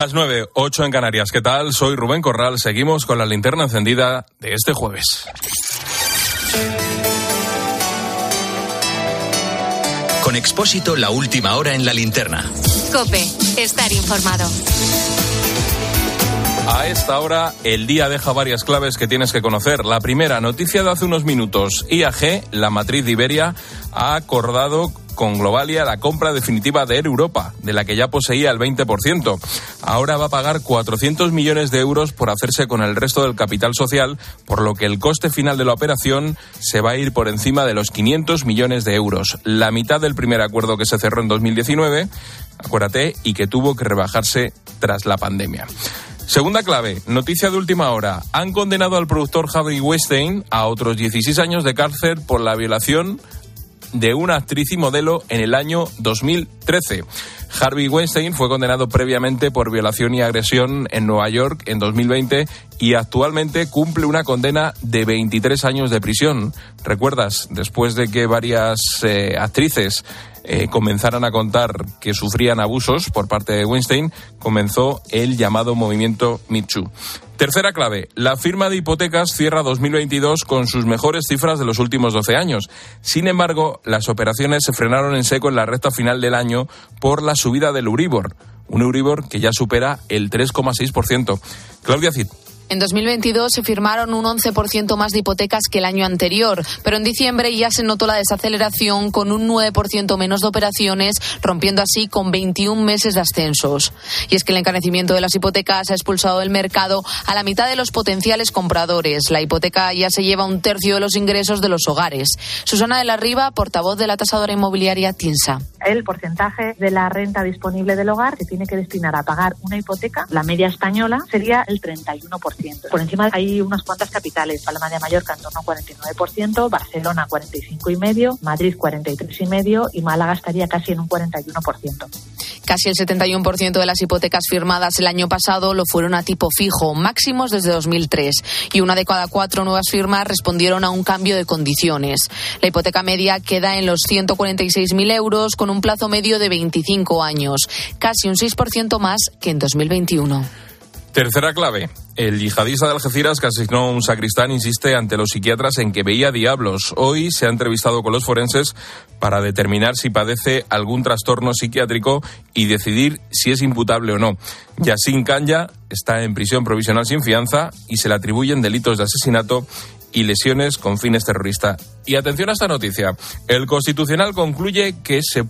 Las 9, 8 en Canarias. ¿Qué tal? Soy Rubén Corral. Seguimos con la linterna encendida de este jueves. Con Expósito, la última hora en la linterna. Cope, estar informado. A esta hora, el día deja varias claves que tienes que conocer. La primera, noticia de hace unos minutos. IAG, la matriz de Iberia, ha acordado con Globalia la compra definitiva de Air Europa, de la que ya poseía el 20%. Ahora va a pagar 400 millones de euros por hacerse con el resto del capital social, por lo que el coste final de la operación se va a ir por encima de los 500 millones de euros, la mitad del primer acuerdo que se cerró en 2019, acuérdate, y que tuvo que rebajarse tras la pandemia. Segunda clave, noticia de última hora. Han condenado al productor Harvey Weinstein a otros 16 años de cárcel por la violación de una actriz y modelo en el año 2013. Harvey Weinstein fue condenado previamente por violación y agresión en Nueva York en 2020 y actualmente cumple una condena de 23 años de prisión. ¿Recuerdas? Después de que varias eh, actrices eh, comenzaran a contar que sufrían abusos por parte de Weinstein, comenzó el llamado movimiento Michu. Tercera clave, la firma de hipotecas cierra 2022 con sus mejores cifras de los últimos 12 años. Sin embargo, las operaciones se frenaron en seco en la recta final del año por la subida del Euribor, un Euribor que ya supera el 3,6%. Claudia Cid. En 2022 se firmaron un 11% más de hipotecas que el año anterior, pero en diciembre ya se notó la desaceleración con un 9% menos de operaciones, rompiendo así con 21 meses de ascensos. Y es que el encarecimiento de las hipotecas ha expulsado del mercado a la mitad de los potenciales compradores. La hipoteca ya se lleva un tercio de los ingresos de los hogares. Susana de la Riva, portavoz de la tasadora inmobiliaria TINSA. El porcentaje de la renta disponible del hogar que tiene que destinar a pagar una hipoteca, la media española, sería el 31%. Por encima hay unas cuantas capitales, Palma de Mallorca en torno a 49%, Barcelona 45,5%, Madrid 43,5% y Málaga estaría casi en un 41%. Casi el 71% de las hipotecas firmadas el año pasado lo fueron a tipo fijo, máximos desde 2003, y una de cada cuatro nuevas firmas respondieron a un cambio de condiciones. La hipoteca media queda en los 146.000 euros con un plazo medio de 25 años, casi un 6% más que en 2021. Tercera clave. El yihadista de Algeciras que asignó un sacristán insiste ante los psiquiatras en que veía diablos. Hoy se ha entrevistado con los forenses para determinar si padece algún trastorno psiquiátrico y decidir si es imputable o no. Yassin Kanya está en prisión provisional sin fianza y se le atribuyen delitos de asesinato y lesiones con fines terroristas. Y atención a esta noticia. El Constitucional concluye que se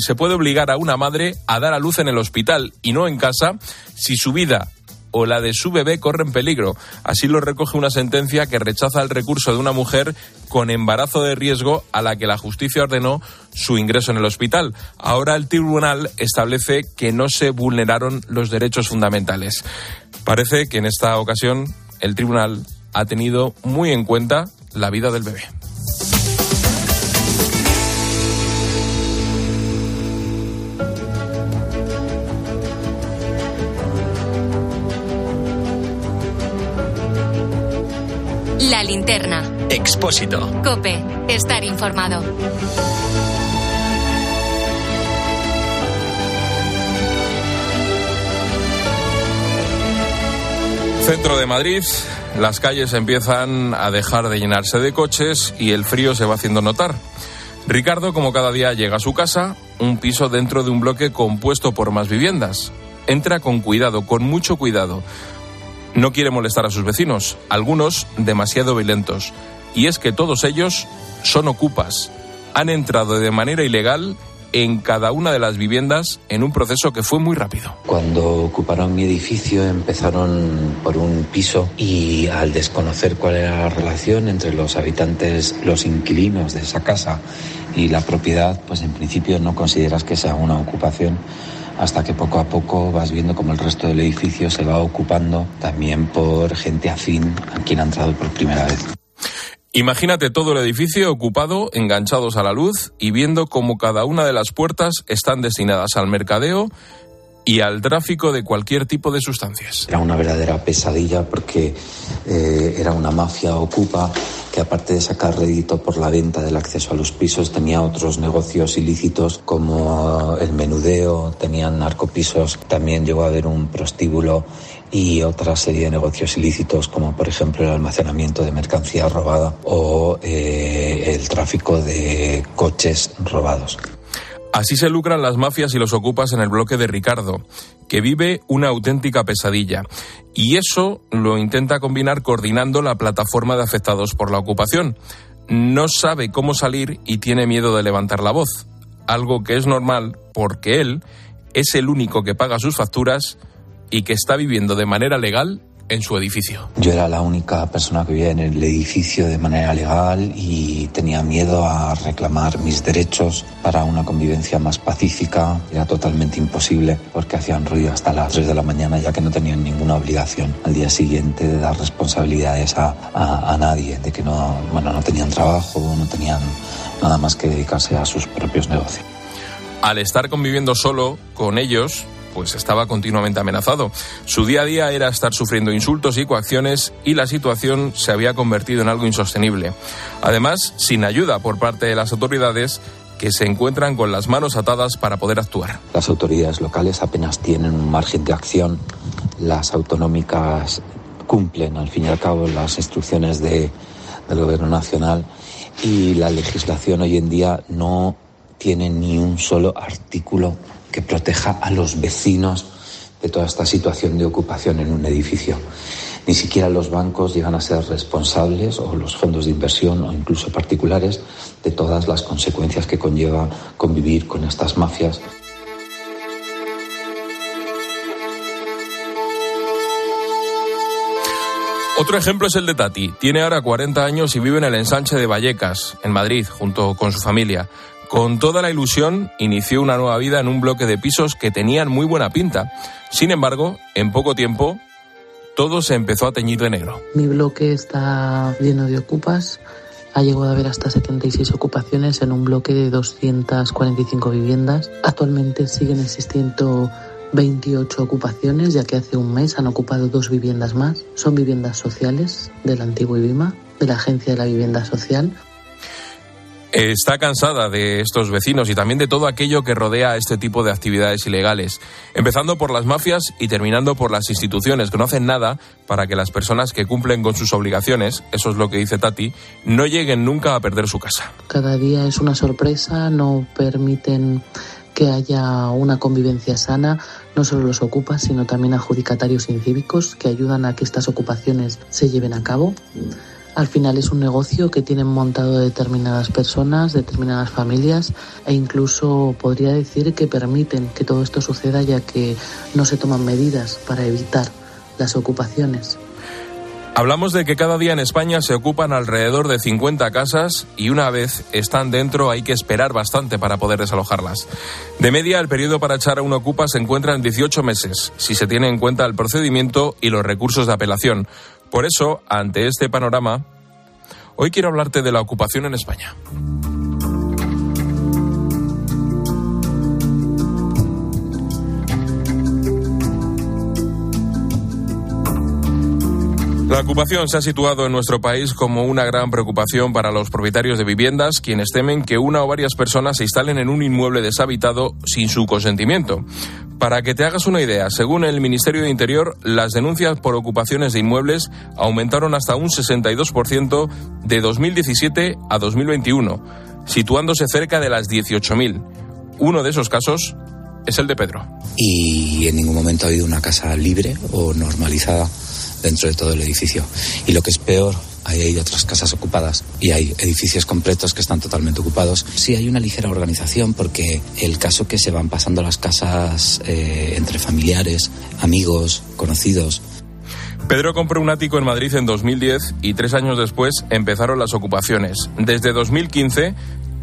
se puede obligar a una madre a dar a luz en el hospital y no en casa si su vida o la de su bebé corren peligro. Así lo recoge una sentencia que rechaza el recurso de una mujer con embarazo de riesgo a la que la justicia ordenó su ingreso en el hospital. Ahora el tribunal establece que no se vulneraron los derechos fundamentales. Parece que en esta ocasión el tribunal ha tenido muy en cuenta la vida del bebé. La linterna. Expósito. Cope, estar informado. Centro de Madrid, las calles empiezan a dejar de llenarse de coches y el frío se va haciendo notar. Ricardo, como cada día, llega a su casa, un piso dentro de un bloque compuesto por más viviendas. Entra con cuidado, con mucho cuidado. No quiere molestar a sus vecinos, algunos demasiado violentos. Y es que todos ellos son ocupas. Han entrado de manera ilegal en cada una de las viviendas en un proceso que fue muy rápido. Cuando ocuparon mi edificio empezaron por un piso y al desconocer cuál era la relación entre los habitantes, los inquilinos de esa casa y la propiedad, pues en principio no consideras que sea una ocupación hasta que poco a poco vas viendo como el resto del edificio se va ocupando también por gente afín a quien ha entrado por primera vez. Imagínate todo el edificio ocupado, enganchados a la luz y viendo cómo cada una de las puertas están destinadas al mercadeo y al tráfico de cualquier tipo de sustancias. Era una verdadera pesadilla porque eh, era una mafia ocupa que aparte de sacar rédito por la venta del acceso a los pisos, tenía otros negocios ilícitos como el menudeo, tenían narcopisos, también llegó a haber un prostíbulo y otra serie de negocios ilícitos como por ejemplo el almacenamiento de mercancía robada o eh, el tráfico de coches robados. Así se lucran las mafias y los ocupas en el bloque de Ricardo, que vive una auténtica pesadilla. Y eso lo intenta combinar coordinando la plataforma de afectados por la ocupación. No sabe cómo salir y tiene miedo de levantar la voz, algo que es normal porque él es el único que paga sus facturas y que está viviendo de manera legal en su edificio. Yo era la única persona que vivía en el edificio de manera legal y tenía miedo a reclamar mis derechos para una convivencia más pacífica. Era totalmente imposible porque hacían ruido hasta las 3 de la mañana ya que no tenían ninguna obligación al día siguiente de dar responsabilidades a, a, a nadie, de que no, bueno, no tenían trabajo, no tenían nada más que dedicarse a sus propios negocios. Al estar conviviendo solo con ellos, pues estaba continuamente amenazado. Su día a día era estar sufriendo insultos y coacciones y la situación se había convertido en algo insostenible. Además, sin ayuda por parte de las autoridades que se encuentran con las manos atadas para poder actuar. Las autoridades locales apenas tienen un margen de acción. Las autonómicas cumplen, al fin y al cabo, las instrucciones de, del Gobierno Nacional y la legislación hoy en día no tiene ni un solo artículo que proteja a los vecinos de toda esta situación de ocupación en un edificio. Ni siquiera los bancos llegan a ser responsables o los fondos de inversión o incluso particulares de todas las consecuencias que conlleva convivir con estas mafias. Otro ejemplo es el de Tati. Tiene ahora 40 años y vive en el ensanche de Vallecas, en Madrid, junto con su familia. Con toda la ilusión, inició una nueva vida en un bloque de pisos que tenían muy buena pinta. Sin embargo, en poco tiempo, todo se empezó a teñir de negro. Mi bloque está lleno de ocupas. Ha llegado a haber hasta 76 ocupaciones en un bloque de 245 viviendas. Actualmente siguen existiendo 28 ocupaciones, ya que hace un mes han ocupado dos viviendas más. Son viviendas sociales del antiguo IBIMA, de la Agencia de la Vivienda Social está cansada de estos vecinos y también de todo aquello que rodea a este tipo de actividades ilegales, empezando por las mafias y terminando por las instituciones que no hacen nada para que las personas que cumplen con sus obligaciones, eso es lo que dice Tati, no lleguen nunca a perder su casa. Cada día es una sorpresa, no permiten que haya una convivencia sana, no solo los ocupas, sino también adjudicatarios incívicos que ayudan a que estas ocupaciones se lleven a cabo. Al final es un negocio que tienen montado determinadas personas, determinadas familias e incluso podría decir que permiten que todo esto suceda ya que no se toman medidas para evitar las ocupaciones. Hablamos de que cada día en España se ocupan alrededor de 50 casas y una vez están dentro hay que esperar bastante para poder desalojarlas. De media, el periodo para echar a un ocupa se encuentra en 18 meses, si se tiene en cuenta el procedimiento y los recursos de apelación. Por eso, ante este panorama, hoy quiero hablarte de la ocupación en España. La ocupación se ha situado en nuestro país como una gran preocupación para los propietarios de viviendas, quienes temen que una o varias personas se instalen en un inmueble deshabitado sin su consentimiento. Para que te hagas una idea, según el Ministerio de Interior, las denuncias por ocupaciones de inmuebles aumentaron hasta un 62% de 2017 a 2021, situándose cerca de las 18.000. Uno de esos casos es el de Pedro. Y en ningún momento ha habido una casa libre o normalizada dentro de todo el edificio. Y lo que es peor, ahí hay otras casas ocupadas y hay edificios completos que están totalmente ocupados. Sí hay una ligera organización porque el caso que se van pasando las casas eh, entre familiares, amigos, conocidos. Pedro compró un ático en Madrid en 2010 y tres años después empezaron las ocupaciones. Desde 2015,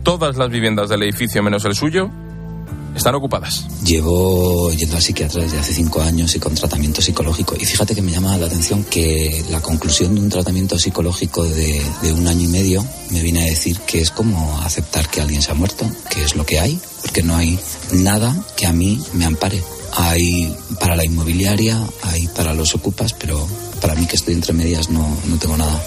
todas las viviendas del edificio menos el suyo están ocupadas. Llevo yendo al psiquiatra desde hace cinco años y con tratamiento psicológico. Y fíjate que me llama la atención que la conclusión de un tratamiento psicológico de, de un año y medio me viene a decir que es como aceptar que alguien se ha muerto, que es lo que hay, porque no hay nada que a mí me ampare. Hay para la inmobiliaria, hay para los ocupas, pero para mí que estoy entre medias no, no tengo nada.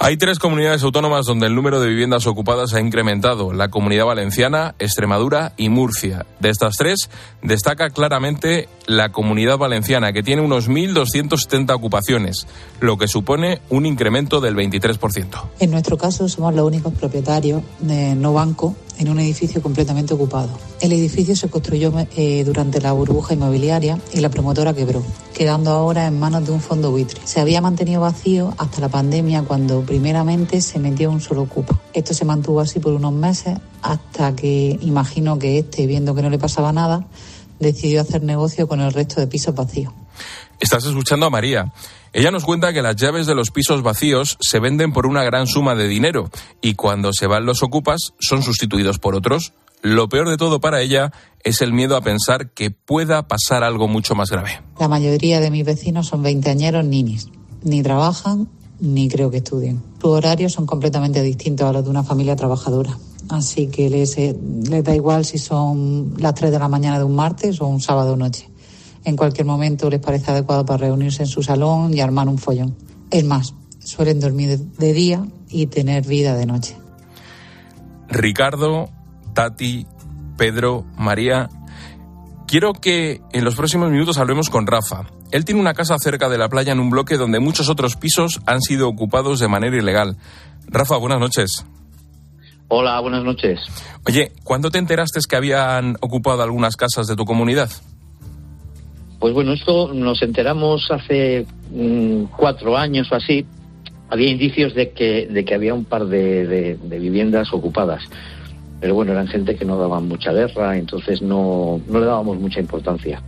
Hay tres comunidades autónomas donde el número de viviendas ocupadas ha incrementado, la Comunidad Valenciana, Extremadura y Murcia. De estas tres, destaca claramente la Comunidad Valenciana, que tiene unos 1.270 ocupaciones, lo que supone un incremento del 23%. En nuestro caso, somos los únicos propietarios de no banco en un edificio completamente ocupado. El edificio se construyó eh, durante la burbuja inmobiliaria y la promotora quebró, quedando ahora en manos de un fondo buitre. Se había mantenido vacío hasta la pandemia cuando primeramente se metió un solo ocupa. Esto se mantuvo así por unos meses hasta que imagino que este, viendo que no le pasaba nada, decidió hacer negocio con el resto de pisos vacíos. Estás escuchando a María. Ella nos cuenta que las llaves de los pisos vacíos se venden por una gran suma de dinero y cuando se van los ocupas son sustituidos por otros. Lo peor de todo para ella es el miedo a pensar que pueda pasar algo mucho más grave. La mayoría de mis vecinos son veinteañeros ninis. Ni trabajan ni creo que estudien. Sus horarios son completamente distintos a los de una familia trabajadora. Así que les, eh, da igual si son las 3 de la mañana de un martes o un sábado noche en cualquier momento les parece adecuado para reunirse en su salón y armar un follón. Es más, suelen dormir de día y tener vida de noche. Ricardo, Tati, Pedro, María, quiero que en los próximos minutos hablemos con Rafa. Él tiene una casa cerca de la playa en un bloque donde muchos otros pisos han sido ocupados de manera ilegal. Rafa, buenas noches. Hola, buenas noches. Oye, ¿cuándo te enteraste que habían ocupado algunas casas de tu comunidad? Pues bueno, esto nos enteramos hace mm, cuatro años o así. Había indicios de que, de que había un par de, viviendas ocupadas. Pero bueno, eran gente que no daban mucha guerra, entonces no, no le dábamos mucha importancia.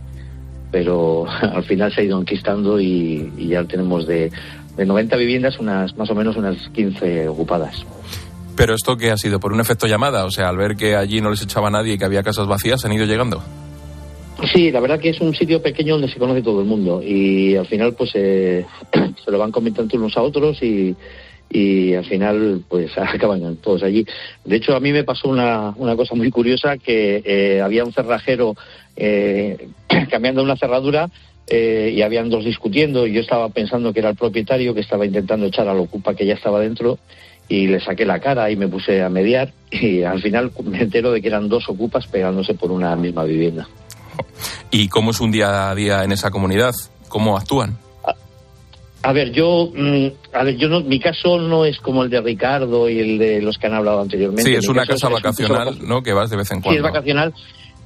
Pero al final se ha ido enquistando y, y ya tenemos de, de 90 viviendas unas más o menos unas 15 ocupadas. Pero esto que ha sido por un efecto llamada, o sea, al ver que allí no les echaba nadie y que había casas vacías, han ido llegando. Sí, la verdad que es un sitio pequeño donde se conoce todo el mundo y al final pues eh, se lo van comentando unos a otros y, y al final pues acaban todos allí. De hecho, a mí me pasó una, una cosa muy curiosa que eh, había un cerrajero eh, cambiando una cerradura eh, y habían dos discutiendo y yo estaba pensando que era el propietario que estaba intentando echar a la ocupa que ya estaba dentro y le saqué la cara y me puse a mediar y al final me entero de que eran dos ocupas pegándose por una misma vivienda. ¿Y cómo es un día a día en esa comunidad? ¿Cómo actúan? A ver, yo, mm, a ver, yo no, mi caso no es como el de Ricardo y el de los que han hablado anteriormente. Sí, es una casa vacacional, ¿no? Que vas de vez en cuando. Sí, es vacacional.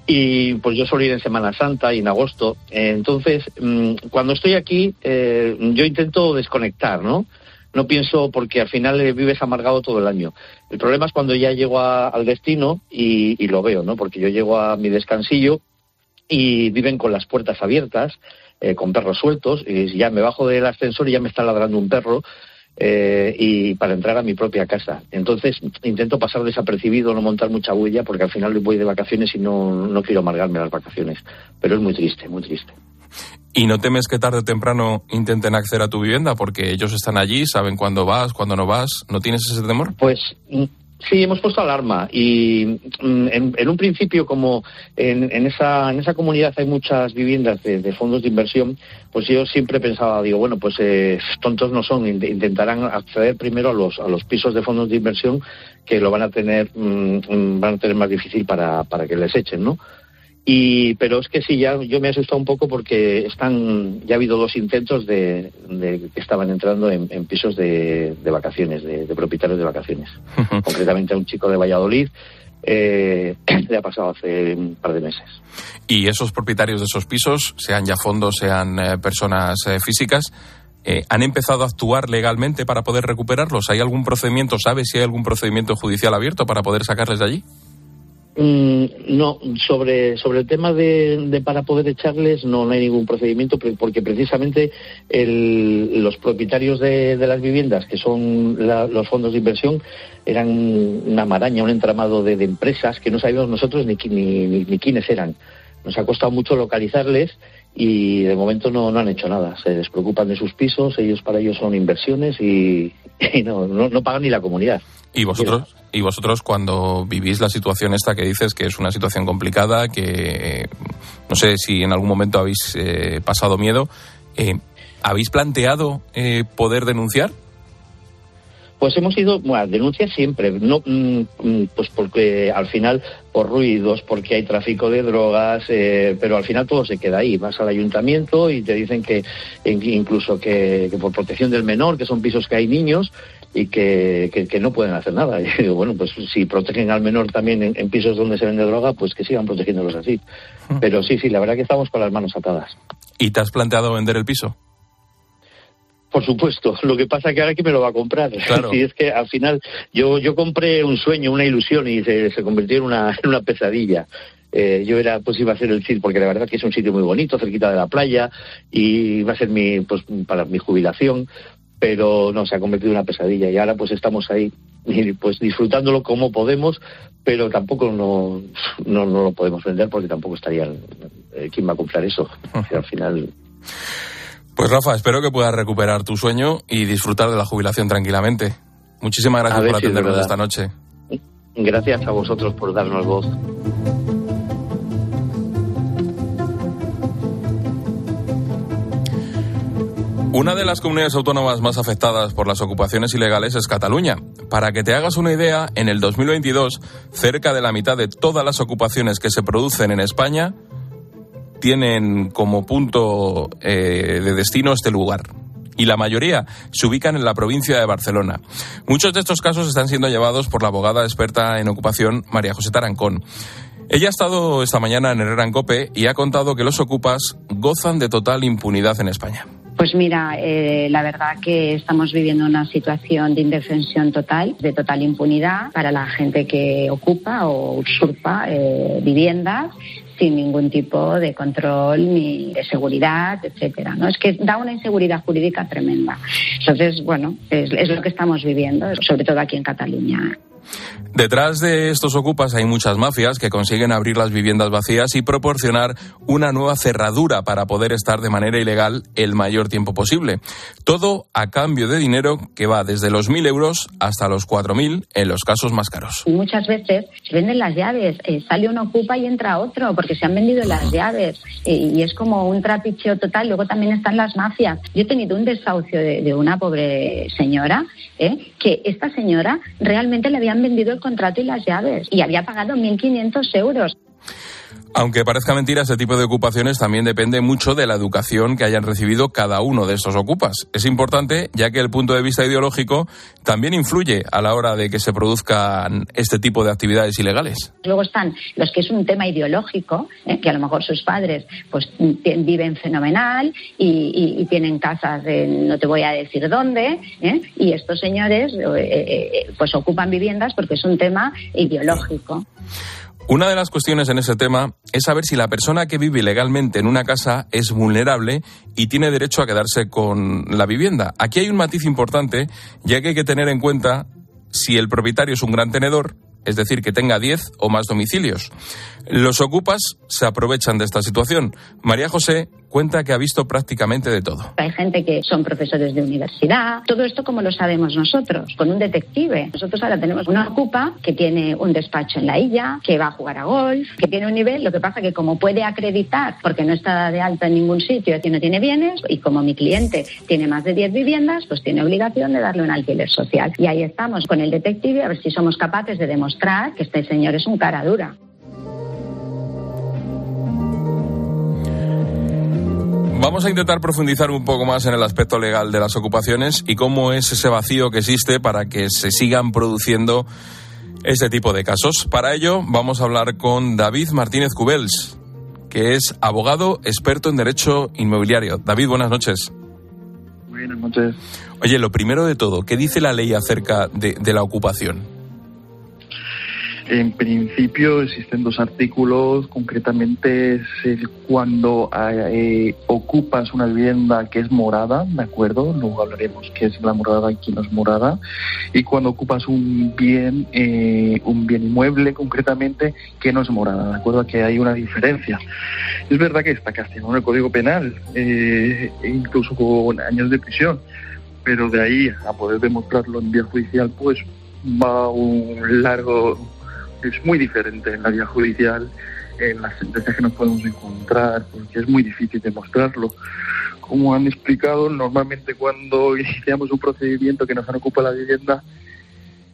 Y pues yo suelo ir en Semana Santa y en agosto. Entonces, mm, cuando estoy aquí, eh, yo intento desconectar, ¿no? No pienso porque al final vives amargado todo el año. El problema es cuando ya llego al destino y, y, lo veo, ¿no? Porque yo llego a mi descansillo y viven con las puertas abiertas, eh, con perros sueltos, y ya me bajo del ascensor y ya me está ladrando un perro. Eh, y para entrar a mi propia casa. Entonces intento pasar desapercibido, no montar mucha huella, porque al final voy de vacaciones y no, no quiero amargarme las vacaciones. Pero es muy triste, muy triste. ¿Y no temes que tarde o temprano intenten acceder a tu vivienda? Porque ellos están allí, saben cuándo vas, cuándo no vas. ¿No tienes ese temor? Pues Sí, hemos puesto alarma y mm, en, un principio, como en, esa, en esa comunidad hay muchas viviendas de, fondos de inversión, pues yo siempre pensaba, digo, bueno, pues eh, tontos no son, intentarán acceder primero a los, a los pisos de fondos de inversión que lo van a tener, mm, mm, van a tener más difícil para, para que les echen, ¿no? Y, pero es que sí, ya yo me he asustado un poco porque están, ya ha habido dos intentos de, que estaban entrando en, pisos de, vacaciones, de, propietarios de vacaciones. Concretamente a un chico de Valladolid eh, le ha pasado hace un par de meses. ¿Y esos propietarios de esos pisos, sean ya fondos, sean eh, personas eh, físicas, han empezado a actuar legalmente para poder recuperarlos? ¿Hay algún procedimiento, sabes si hay algún procedimiento judicial abierto para poder sacarles de allí? Mm, no, sobre, sobre el tema de, para poder echarles no, hay ningún procedimiento porque precisamente los propietarios de, las viviendas, que son los fondos de inversión, eran una maraña, un entramado de, empresas que no sabíamos nosotros ni, ni, ni, quiénes eran. Nos ha costado mucho localizarles y de momento no, no han hecho nada. Se despreocupan de sus pisos, ellos para ellos son inversiones y, no, no, pagan ni la comunidad. ¿Y vosotros? ¿Y vosotros cuando vivís la situación esta que dices que es una situación complicada, que no sé si en algún momento habéis eh, pasado miedo, eh, ¿habéis planteado eh, poder denunciar? Pues hemos ido, bueno, denuncias siempre, no, mm, mm, pues porque al final por ruidos, porque hay tráfico de drogas, eh, pero al final todo se queda ahí. Vas al ayuntamiento y te dicen que incluso que, por protección del menor, que son pisos que hay niños y que, que, no pueden hacer nada. Y digo, bueno, pues si protegen al menor también en, en, pisos donde se vende droga, pues que sigan protegiéndolos así. Pero sí, sí, la verdad que estamos con las manos atadas. ¿Y te has planteado vender el piso? Por supuesto, lo que pasa es que ahora quién me lo va a comprar. Claro. es que al final yo, yo compré un sueño, una ilusión y se, se convirtió en una, en una pesadilla. Eh, yo era, pues iba a ser el sitio, porque la verdad que es un sitio muy bonito, cerquita de la playa, y iba a ser mi, pues para mi jubilación, pero no, se ha convertido en una pesadilla y ahora pues estamos ahí, pues disfrutándolo como podemos, pero tampoco no, no, no lo podemos vender porque tampoco estaría, eh, ¿quién va a comprar eso? al final pues Rafa, espero que puedas recuperar tu sueño y disfrutar de la jubilación tranquilamente. Muchísimas gracias por atendernos esta noche. Gracias a vosotros por darnos voz. Una de las comunidades autónomas más afectadas por las ocupaciones ilegales es Cataluña. Para que te hagas una idea, en el 2022, cerca de la mitad de todas las ocupaciones que se producen en España tienen como punto eh, de destino este lugar y la mayoría se ubican en la provincia de Barcelona. Muchos de estos casos están siendo llevados por la abogada experta en ocupación María José Tarancón. Ella ha estado esta mañana en Herrera en Cope y ha contado que los ocupas gozan de total impunidad en España. Pues mira, eh, la verdad que estamos viviendo una situación de indefensión total, de total impunidad para la gente que ocupa o usurpa eh, viviendas sin ningún tipo de control ni de seguridad, etcétera. ¿no? Es que da una inseguridad jurídica tremenda. Entonces, bueno, es, es lo que estamos viviendo, sobre todo aquí en Cataluña. Detrás de estos ocupas hay muchas mafias que consiguen abrir las viviendas vacías y proporcionar una nueva cerradura para poder estar de manera ilegal el mayor tiempo posible. Todo a cambio de dinero que va desde los 1.000 euros hasta los 4.000 en los casos más caros. Muchas veces se venden las llaves, eh, sale un ocupa y entra otro porque se han vendido las llaves eh, y es como un trapicheo total. Luego también están las mafias. Yo he tenido un desahucio de, una pobre señora eh, que esta señora realmente le había han vendido el contrato y las llaves y había pagado 1.500 euros. Aunque parezca mentira, este tipo de ocupaciones también depende mucho de la educación que hayan recibido cada uno de estos ocupas. Es importante ya que el punto de vista ideológico también influye a la hora de que se produzcan este tipo de actividades ilegales. Luego están los que es un tema ideológico, ¿eh? que a lo mejor sus padres pues viven fenomenal y, tienen casas no te voy a decir dónde, ¿eh? y estos señores eh, pues ocupan viviendas porque es un tema ideológico. Una de las cuestiones en ese tema es saber si la persona que vive ilegalmente en una casa es vulnerable y tiene derecho a quedarse con la vivienda. Aquí hay un matiz importante, ya que hay que tener en cuenta si el propietario es un gran tenedor, es decir, que tenga 10 o más domicilios. Los ocupas se aprovechan de esta situación. María José cuenta que ha visto prácticamente de todo. Hay gente que son profesores de universidad. Todo esto como lo sabemos nosotros, con un detective. Nosotros ahora tenemos una ocupa que tiene un despacho en la isla, que va a jugar a golf, que tiene un nivel. Lo que pasa que como puede acreditar, porque no está de alta en ningún sitio, que no tiene bienes, y como mi cliente tiene más de 10 viviendas, pues tiene obligación de darle un alquiler social. Y ahí estamos con el detective a ver si somos capaces de demostrar que este señor es un cara dura. Vamos a intentar profundizar un poco más en el aspecto legal de las ocupaciones y cómo es ese vacío que existe para que se sigan produciendo este tipo de casos. Para ello vamos a hablar con David Martínez Cubels, que es abogado experto en derecho inmobiliario. David, buenas noches. Buenas noches. Oye, lo primero de todo, ¿qué dice la ley acerca de, de la ocupación? En principio existen dos artículos, concretamente es cuando eh, ocupas una vivienda que es morada, ¿de acuerdo? Luego hablaremos qué es la morada y qué no es morada. Y cuando ocupas un bien, eh, un bien inmueble concretamente que no es morada, ¿de acuerdo? Que hay una diferencia. Es verdad que está castigado en el Código Penal, eh, incluso con años de prisión, pero de ahí a poder demostrarlo en vía judicial, pues va un largo es muy diferente en la vía judicial, en las sentencias que nos podemos encontrar, porque es muy difícil demostrarlo. Como han explicado, normalmente cuando iniciamos un procedimiento que nos ocupa la vivienda,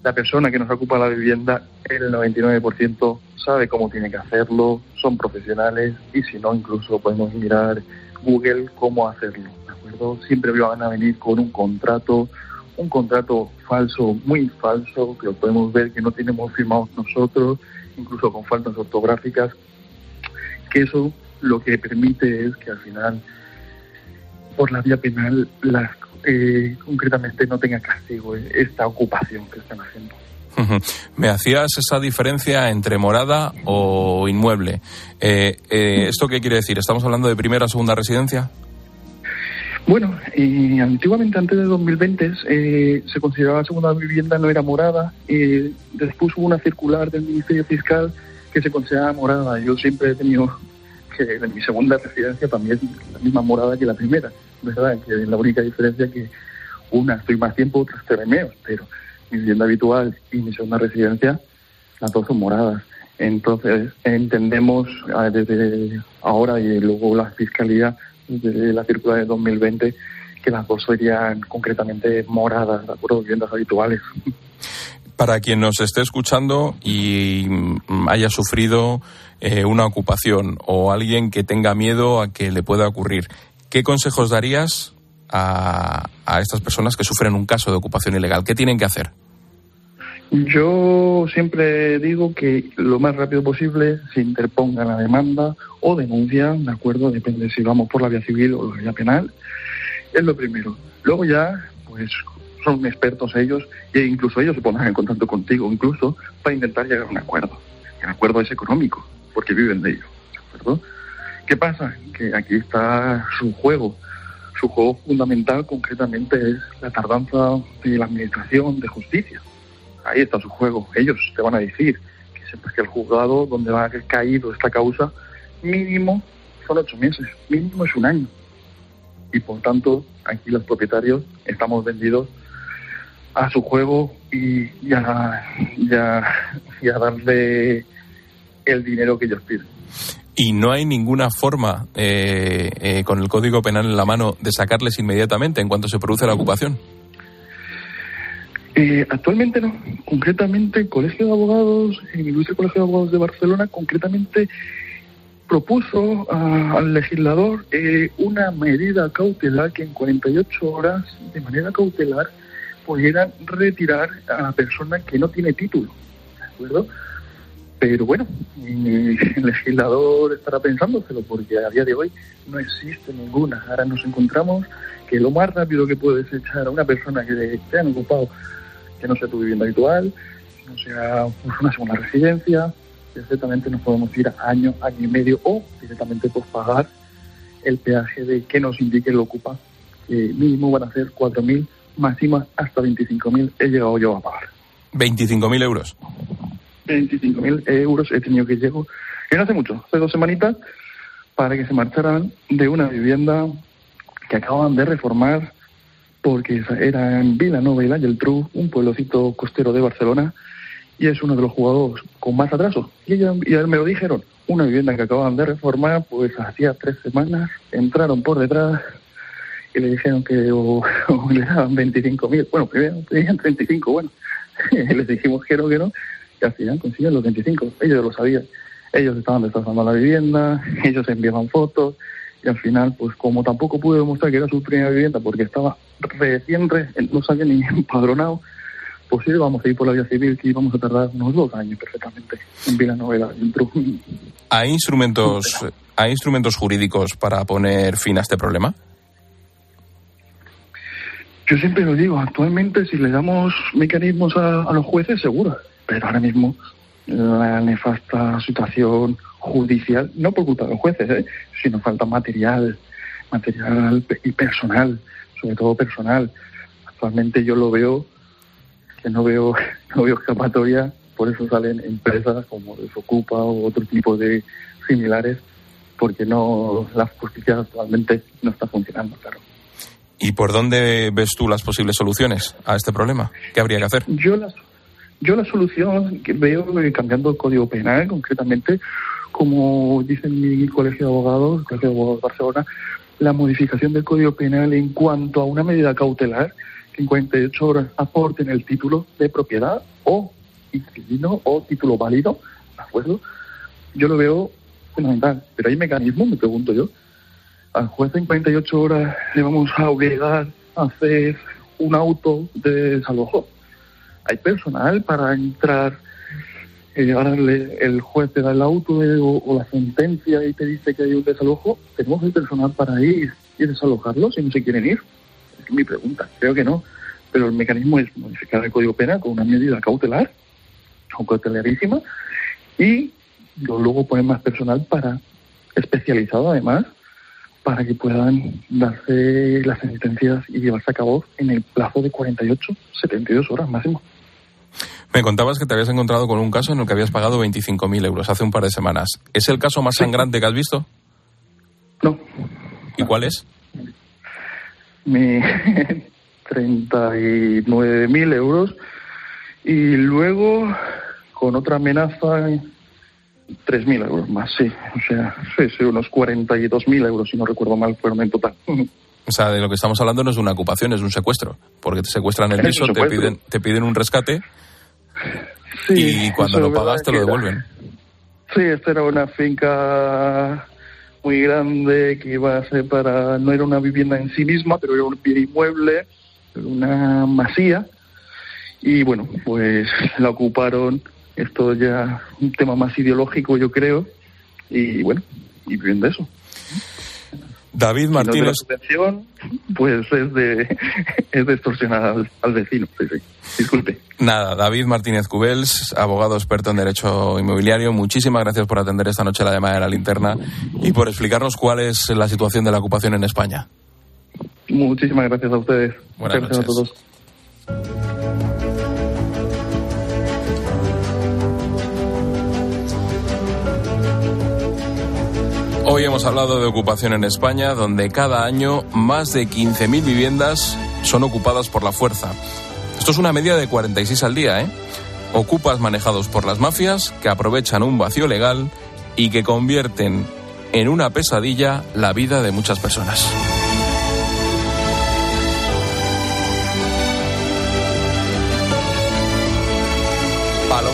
la persona que nos ocupa la vivienda, el 99% sabe cómo tiene que hacerlo, son profesionales y si no, incluso podemos mirar Google cómo hacerlo. ¿de acuerdo? Siempre van a venir con un contrato, un contrato falso, muy falso, que lo podemos ver que no tenemos firmado nosotros, incluso con faltas ortográficas, que eso lo que permite es que al final, por la vía penal, eh, concretamente no tenga castigo esta ocupación que están haciendo. Me hacías esa diferencia entre morada o inmueble. Eh, eh, ¿Esto qué quiere decir? ¿Estamos hablando de primera o segunda residencia? Bueno, y antiguamente, antes de 2020, eh, se consideraba segunda vivienda no era morada. y después hubo una circular del Ministerio Fiscal que se consideraba morada. Yo siempre he tenido que mi segunda residencia también la misma morada que la primera, ¿verdad? Que la única diferencia que una estoy más tiempo, otra estoy menos, pero mi vivienda habitual y mi segunda residencia, las dos son moradas. Entonces entendemos ah, desde ahora y luego la Fiscalía de la circular de 2020 que las dos serían concretamente moradas, de acuerdo, viviendas habituales. Para quien nos esté escuchando y mm, haya sufrido eh, una ocupación o alguien que tenga miedo a que le pueda ocurrir, ¿qué consejos darías a, a estas personas que sufren un caso de ocupación ilegal? ¿Qué tienen que hacer? Yo siempre digo que lo más rápido posible se interponga la demanda o denuncia, ¿de acuerdo? Depende si vamos por la vía civil o la vía penal. Es lo primero. Luego ya, pues son expertos ellos e incluso ellos se ponen en contacto contigo, incluso para intentar llegar a un acuerdo. El acuerdo es económico, porque viven de ello, ¿de acuerdo? ¿Qué pasa? Que aquí está su juego. Su juego fundamental concretamente es la tardanza de la administración de justicia ahí está su juego. Ellos te van a decir que sepas que el juzgado donde va a haber caído esta causa, mínimo son ocho meses, mínimo es un año. Y por tanto, aquí los propietarios estamos vendidos a su juego y, ya, a darle el dinero que ellos piden. Y no hay ninguna forma, eh, eh, con el Código Penal en la mano, de sacarles inmediatamente en cuanto se produce la ocupación. Eh, actualmente no. Concretamente, el Colegio de Abogados, el Ilustre Colegio de Abogados de Barcelona, concretamente propuso al legislador eh, una medida cautelar que en 48 horas, de manera cautelar, pudieran retirar a la persona que no tiene título. ¿De acuerdo? Pero bueno, el legislador estará pensándoselo porque a día de hoy no existe ninguna. Ahora nos encontramos que lo más rápido que puedes echar a una persona que han ocupado que no sea tu vivienda habitual, no sea una segunda residencia, directamente nos podemos ir a año, año y medio o directamente pues pagar el peaje de que nos indique el ocupa, que mínimo van a ser 4.000, máxima hasta 25.000 he llegado yo a pagar. ¿25.000 euros? 25.000 euros he tenido que llegar, que no hace mucho, hace dos semanitas, para que se marcharan de una vivienda que acaban de reformar porque era en Vilanova y la Geltrú, un pueblocito costero de Barcelona, y es uno de los jugadores con más atraso. Y ellos me lo dijeron, una vivienda que acababan de reformar, pues hacía tres semanas, entraron por detrás y le dijeron que le daban 25.000. Bueno, primero pedían 35, bueno, les dijimos que no, que no, y al final consiguen los 25. Ellos lo sabían. Ellos estaban destrozando la vivienda, ellos enviaban fotos, y al final, pues como tampoco pude demostrar que era su primera vivienda porque estaba recién, no sabía ni empadronado, pues sí, vamos a ir por la vía civil que íbamos a tardar unos dos años perfectamente en Villanueva. ¿Hay instrumentos, ¿Hay instrumentos jurídicos para poner fin a este problema? Yo siempre lo digo, actualmente si le damos mecanismos a, los jueces, seguro, pero ahora mismo la nefasta situación judicial, no por culpa de los jueces, ¿eh? sino falta material, material y personal, sobre todo personal. Actualmente yo lo veo, que no veo, no veo escapatoria, por eso salen empresas como Desocupa o otro tipo de similares, porque no la justicia actualmente no está funcionando, claro. ¿Y por dónde ves tú las posibles soluciones a este problema? ¿Qué habría que hacer? Yo la, yo la solución que veo cambiando el Código Penal, concretamente, como dice mi colegio de abogados, el Colegio de Abogados de Barcelona, la modificación del Código Penal en cuanto a una medida cautelar que en 48 horas aporten el título de propiedad o inquilino o título válido, ¿de acuerdo? Yo lo veo fundamental. Pero hay mecanismos, me pregunto yo. Al juez en 48 horas le vamos a obligar a hacer un auto de desalojo. Hay personal para entrar eh, ahora el juez te da el auto o, la sentencia y te dice que hay un desalojo, ¿tenemos el personal para ir y desalojarlo si no se quieren ir? Es mi pregunta, creo que no. Pero el mecanismo es modificar el Código Penal con una medida cautelar, o cautelarísima, y luego poner más personal para, especializado además, para que puedan darse las sentencias y llevarse a cabo en el plazo de 48, 72 horas máximo. Me contabas que te habías encontrado con un caso en el que habías pagado 25.000 euros hace un par de semanas. ¿Es el caso más sangrante que has visto? No. ¿Y cuál es? Mi 39.000 euros y luego con otra amenaza 3.000 euros más, sí. O sea, sí, sí, unos 42.000 euros, si no recuerdo mal, fueron en total. O sea, de lo que estamos hablando no es una ocupación, es un secuestro. Porque te secuestran el piso, te piden, te piden un rescate y cuando lo pagas te lo devuelven. Sí, esta era una finca muy grande que iba a ser para, no era una vivienda en sí misma, pero era un inmueble, una masía. Y bueno, pues la ocuparon, esto ya un tema más ideológico yo creo, y bueno, y bien de eso. David Martínez. pues es de, es de extorsionar al, vecino. Disculpe. Nada, David Martínez Cubels, abogado experto en derecho inmobiliario. Muchísimas gracias por atender esta noche la llamada de la linterna y por explicarnos cuál es la situación de la ocupación en España. Muchísimas gracias a ustedes. Buenas gracias a todos. Hoy hemos hablado de ocupación en España, donde cada año más de 15.000 viviendas son ocupadas por la fuerza. Esto es una media de 46 al día, ¿eh? Ocupas manejados por las mafias que aprovechan un vacío legal y que convierten en una pesadilla la vida de muchas personas.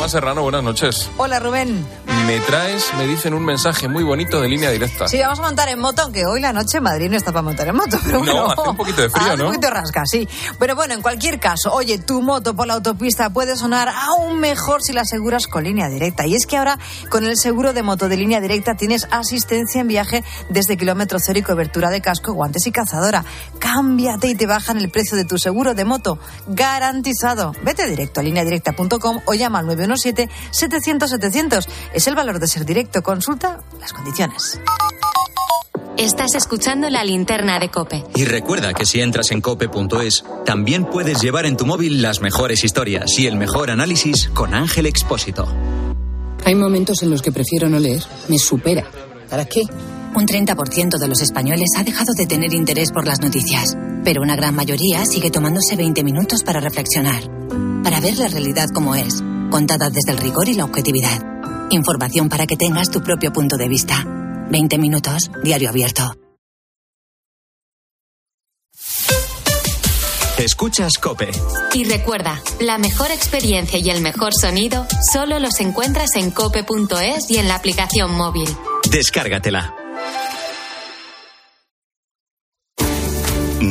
Paloma Serrano, buenas noches. Hola Rubén me traes, me dicen un mensaje muy bonito de línea directa. Sí, vamos a montar en moto, aunque hoy la noche Madrid no está para montar en moto. Pero no, hace un poquito de frío, ¿no? Un poquito rasca, sí. Pero bueno, en cualquier caso, oye, tu moto por la autopista puede sonar aún mejor si la aseguras con línea directa. Y es que ahora, con el seguro de moto de línea directa, tienes asistencia en viaje desde kilómetro cero y cobertura de casco, guantes y cazadora. Cámbiate y te bajan el precio de tu seguro de moto. Garantizado. Vete directo a lineadirecta.com o llama al 917-700-700. Es el valor de ser directo. Consulta las condiciones. Estás escuchando la linterna de Cope. Y recuerda que si entras en cope.es, también puedes llevar en tu móvil las mejores historias y el mejor análisis con Ángel Expósito. Hay momentos en los que prefiero no leer. Me supera. ¿Para qué? Un 30% de los españoles ha dejado de tener interés por las noticias, pero una gran mayoría sigue tomándose 20 minutos para reflexionar, para ver la realidad como es, contada desde el rigor y la objetividad. Información para que tengas tu propio punto de vista. 20 minutos, diario abierto. Escuchas Cope. Y recuerda, la mejor experiencia y el mejor sonido solo los encuentras en cope.es y en la aplicación móvil. Descárgatela.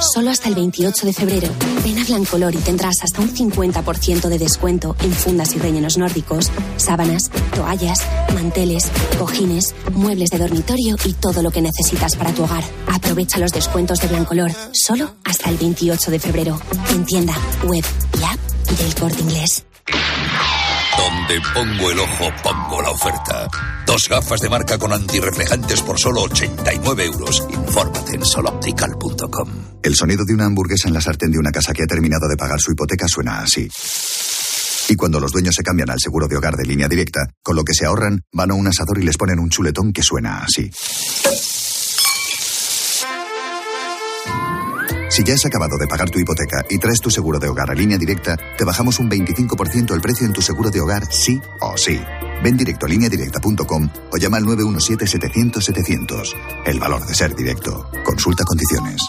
Solo hasta el 28 de febrero. Ven a Blancolor y tendrás hasta un 50% de descuento en fundas y rellenos nórdicos, sábanas, toallas, manteles, cojines, muebles de dormitorio y todo lo que necesitas para tu hogar. Aprovecha los descuentos de Blancolor solo hasta el 28 de febrero. En tienda, web y app del corte inglés. Donde pongo el ojo, pongo la oferta. Dos gafas de marca con antirreflejantes por solo 89 euros. Infórmate en soloptical.com. El sonido de una hamburguesa en la sartén de una casa que ha terminado de pagar su hipoteca suena así. Y cuando los dueños se cambian al seguro de hogar de línea directa, con lo que se ahorran, van a un asador y les ponen un chuletón que suena así. Si ya has acabado de pagar tu hipoteca y traes tu seguro de hogar a línea directa, te bajamos un 25% el precio en tu seguro de hogar, sí o sí. Ven directo a lineadirecta.com o llama al 917-700-700. El valor de ser directo. Consulta condiciones.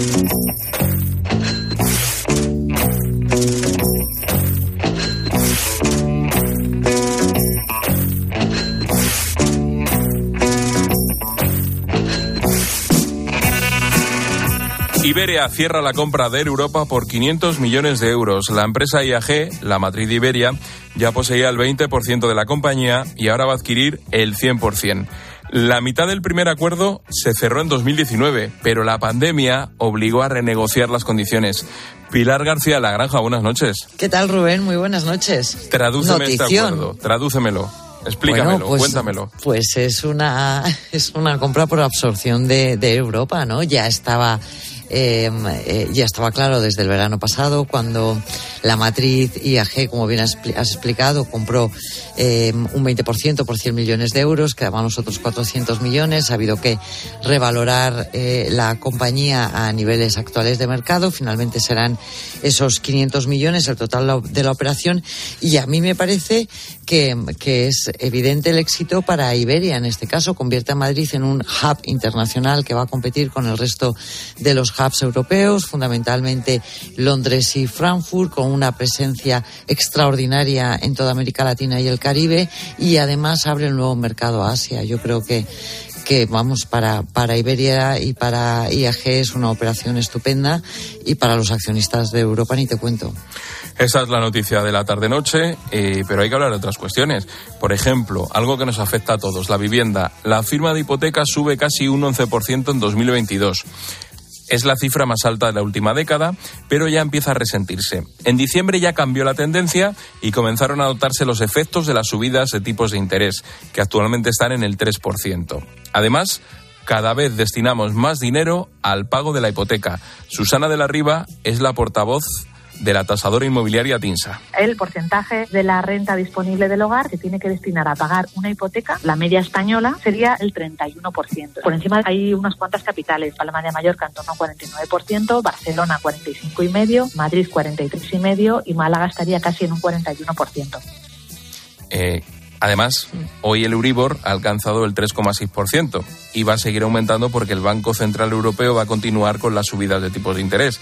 Iberia cierra la compra de Air Europa por 500 millones de euros. La empresa IAG, la matriz de Iberia, ya poseía el 20% de la compañía y ahora va a adquirir el 100%. La mitad del primer acuerdo se cerró en 2019, pero la pandemia obligó a renegociar las condiciones. Pilar García La Granja, buenas noches. ¿Qué tal, Rubén? Muy buenas noches. Tradúceme este acuerdo, tradúcemelo. Explícamelo, Bueno, pues- cuéntamelo. Pues es una, es una compra por absorción de, de Europa, ¿no? Ya estaba, eh, eh, ya estaba claro desde el verano pasado cuando la matriz IAG, como bien has, expli- has explicado, compró eh, un 20% por 100 millones de euros, quedaban los otros 400 millones. Ha habido que revalorar eh, la compañía a niveles actuales de mercado. Finalmente serán esos 500 millones el total de la operación. Y a mí me parece que, es evidente el éxito para Iberia en este caso. Convierte a Madrid en un hub internacional que va a competir con el resto de los hubs europeos, fundamentalmente Londres y Frankfurt, con una presencia extraordinaria en toda América Latina y el Caribe. Y además abre un nuevo mercado a Asia. Yo creo que que vamos para, para Iberia y para IAG es una operación estupenda y para los accionistas de Europa ni te cuento. Esa es la noticia de la tarde-noche, eh, pero hay que hablar de otras cuestiones. Por ejemplo, algo que nos afecta a todos, la vivienda. La firma de hipotecas sube casi un 11% en 2022. Es la cifra más alta de la última década, pero ya empieza a resentirse. En diciembre ya cambió la tendencia y comenzaron a notarse los efectos de las subidas de tipos de interés, que actualmente están en el 3%. Además, cada vez destinamos más dinero al pago de la hipoteca. Susana de la Riva es la portavoz de la tasadora inmobiliaria Tinsa. El porcentaje de la renta disponible del hogar que tiene que destinar a pagar una hipoteca, la media española, sería el 31%. Por encima hay unas cuantas capitales, Palma de Mallorca en torno a 49%, Barcelona 45,5%, Madrid 43,5% y Málaga estaría casi en un 41%. Eh, además, hoy el Euribor ha alcanzado el 3,6% y va a seguir aumentando porque el Banco Central Europeo va a continuar con las subidas de tipos de interés.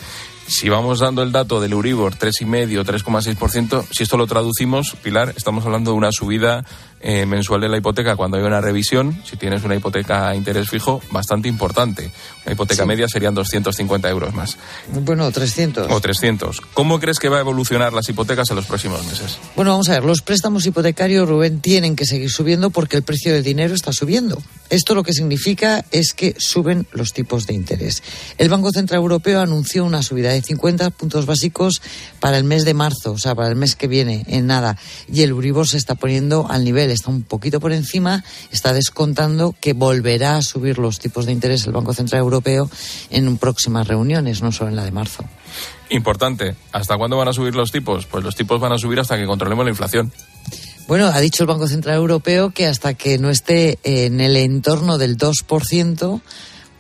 Si vamos dando el dato del Euribor 3,5, 3,6%, si esto lo traducimos, Pilar, estamos hablando de una subida eh, mensual de la hipoteca cuando hay una revisión, si tienes una hipoteca a interés fijo, bastante importante. Una hipoteca Sí. media serían 250 euros más. Bueno, 300. O 300. ¿Cómo crees que va a evolucionar las hipotecas en los próximos meses? Bueno, vamos a ver, los préstamos hipotecarios, Rubén, tienen que seguir subiendo porque el precio del dinero está subiendo. Esto lo que significa es que suben los tipos de interés. El Banco Central Europeo anunció una subida de 50 puntos básicos para el mes de marzo, o sea, para el mes que viene, en nada. Y el Euribor se está poniendo al nivel, está un poquito por encima, está descontando que volverá a subir los tipos de interés el Banco Central Europeo en próximas reuniones, no solo en la de marzo. Importante, ¿hasta cuándo van a subir los tipos? Pues los tipos van a subir hasta que controlemos la inflación. Bueno, ha dicho el Banco Central Europeo que hasta que no esté en el entorno del 2%,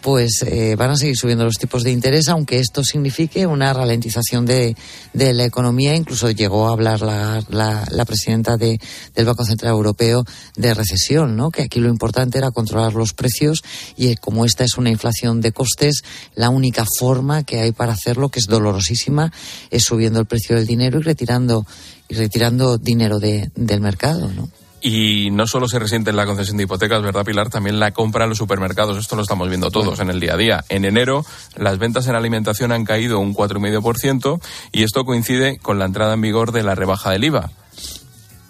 pues eh, van a seguir subiendo los tipos de interés, aunque esto signifique una ralentización de, la economía. Incluso llegó a hablar la, la, la presidenta de, del Banco Central Europeo de recesión, ¿no? Que aquí lo importante era controlar los precios y eh, como esta es una inflación de costes, la única forma que hay para hacerlo, que es dolorosísima, es subiendo el precio del dinero y retirando y retirando dinero de, del mercado, ¿no? Y no solo se resiente en la concesión de hipotecas, ¿verdad, Pilar? También la compra en los supermercados. Esto lo estamos viendo todos en el día a día. En enero, las ventas en alimentación han caído un 4,5% y esto coincide con la entrada en vigor de la rebaja del IVA.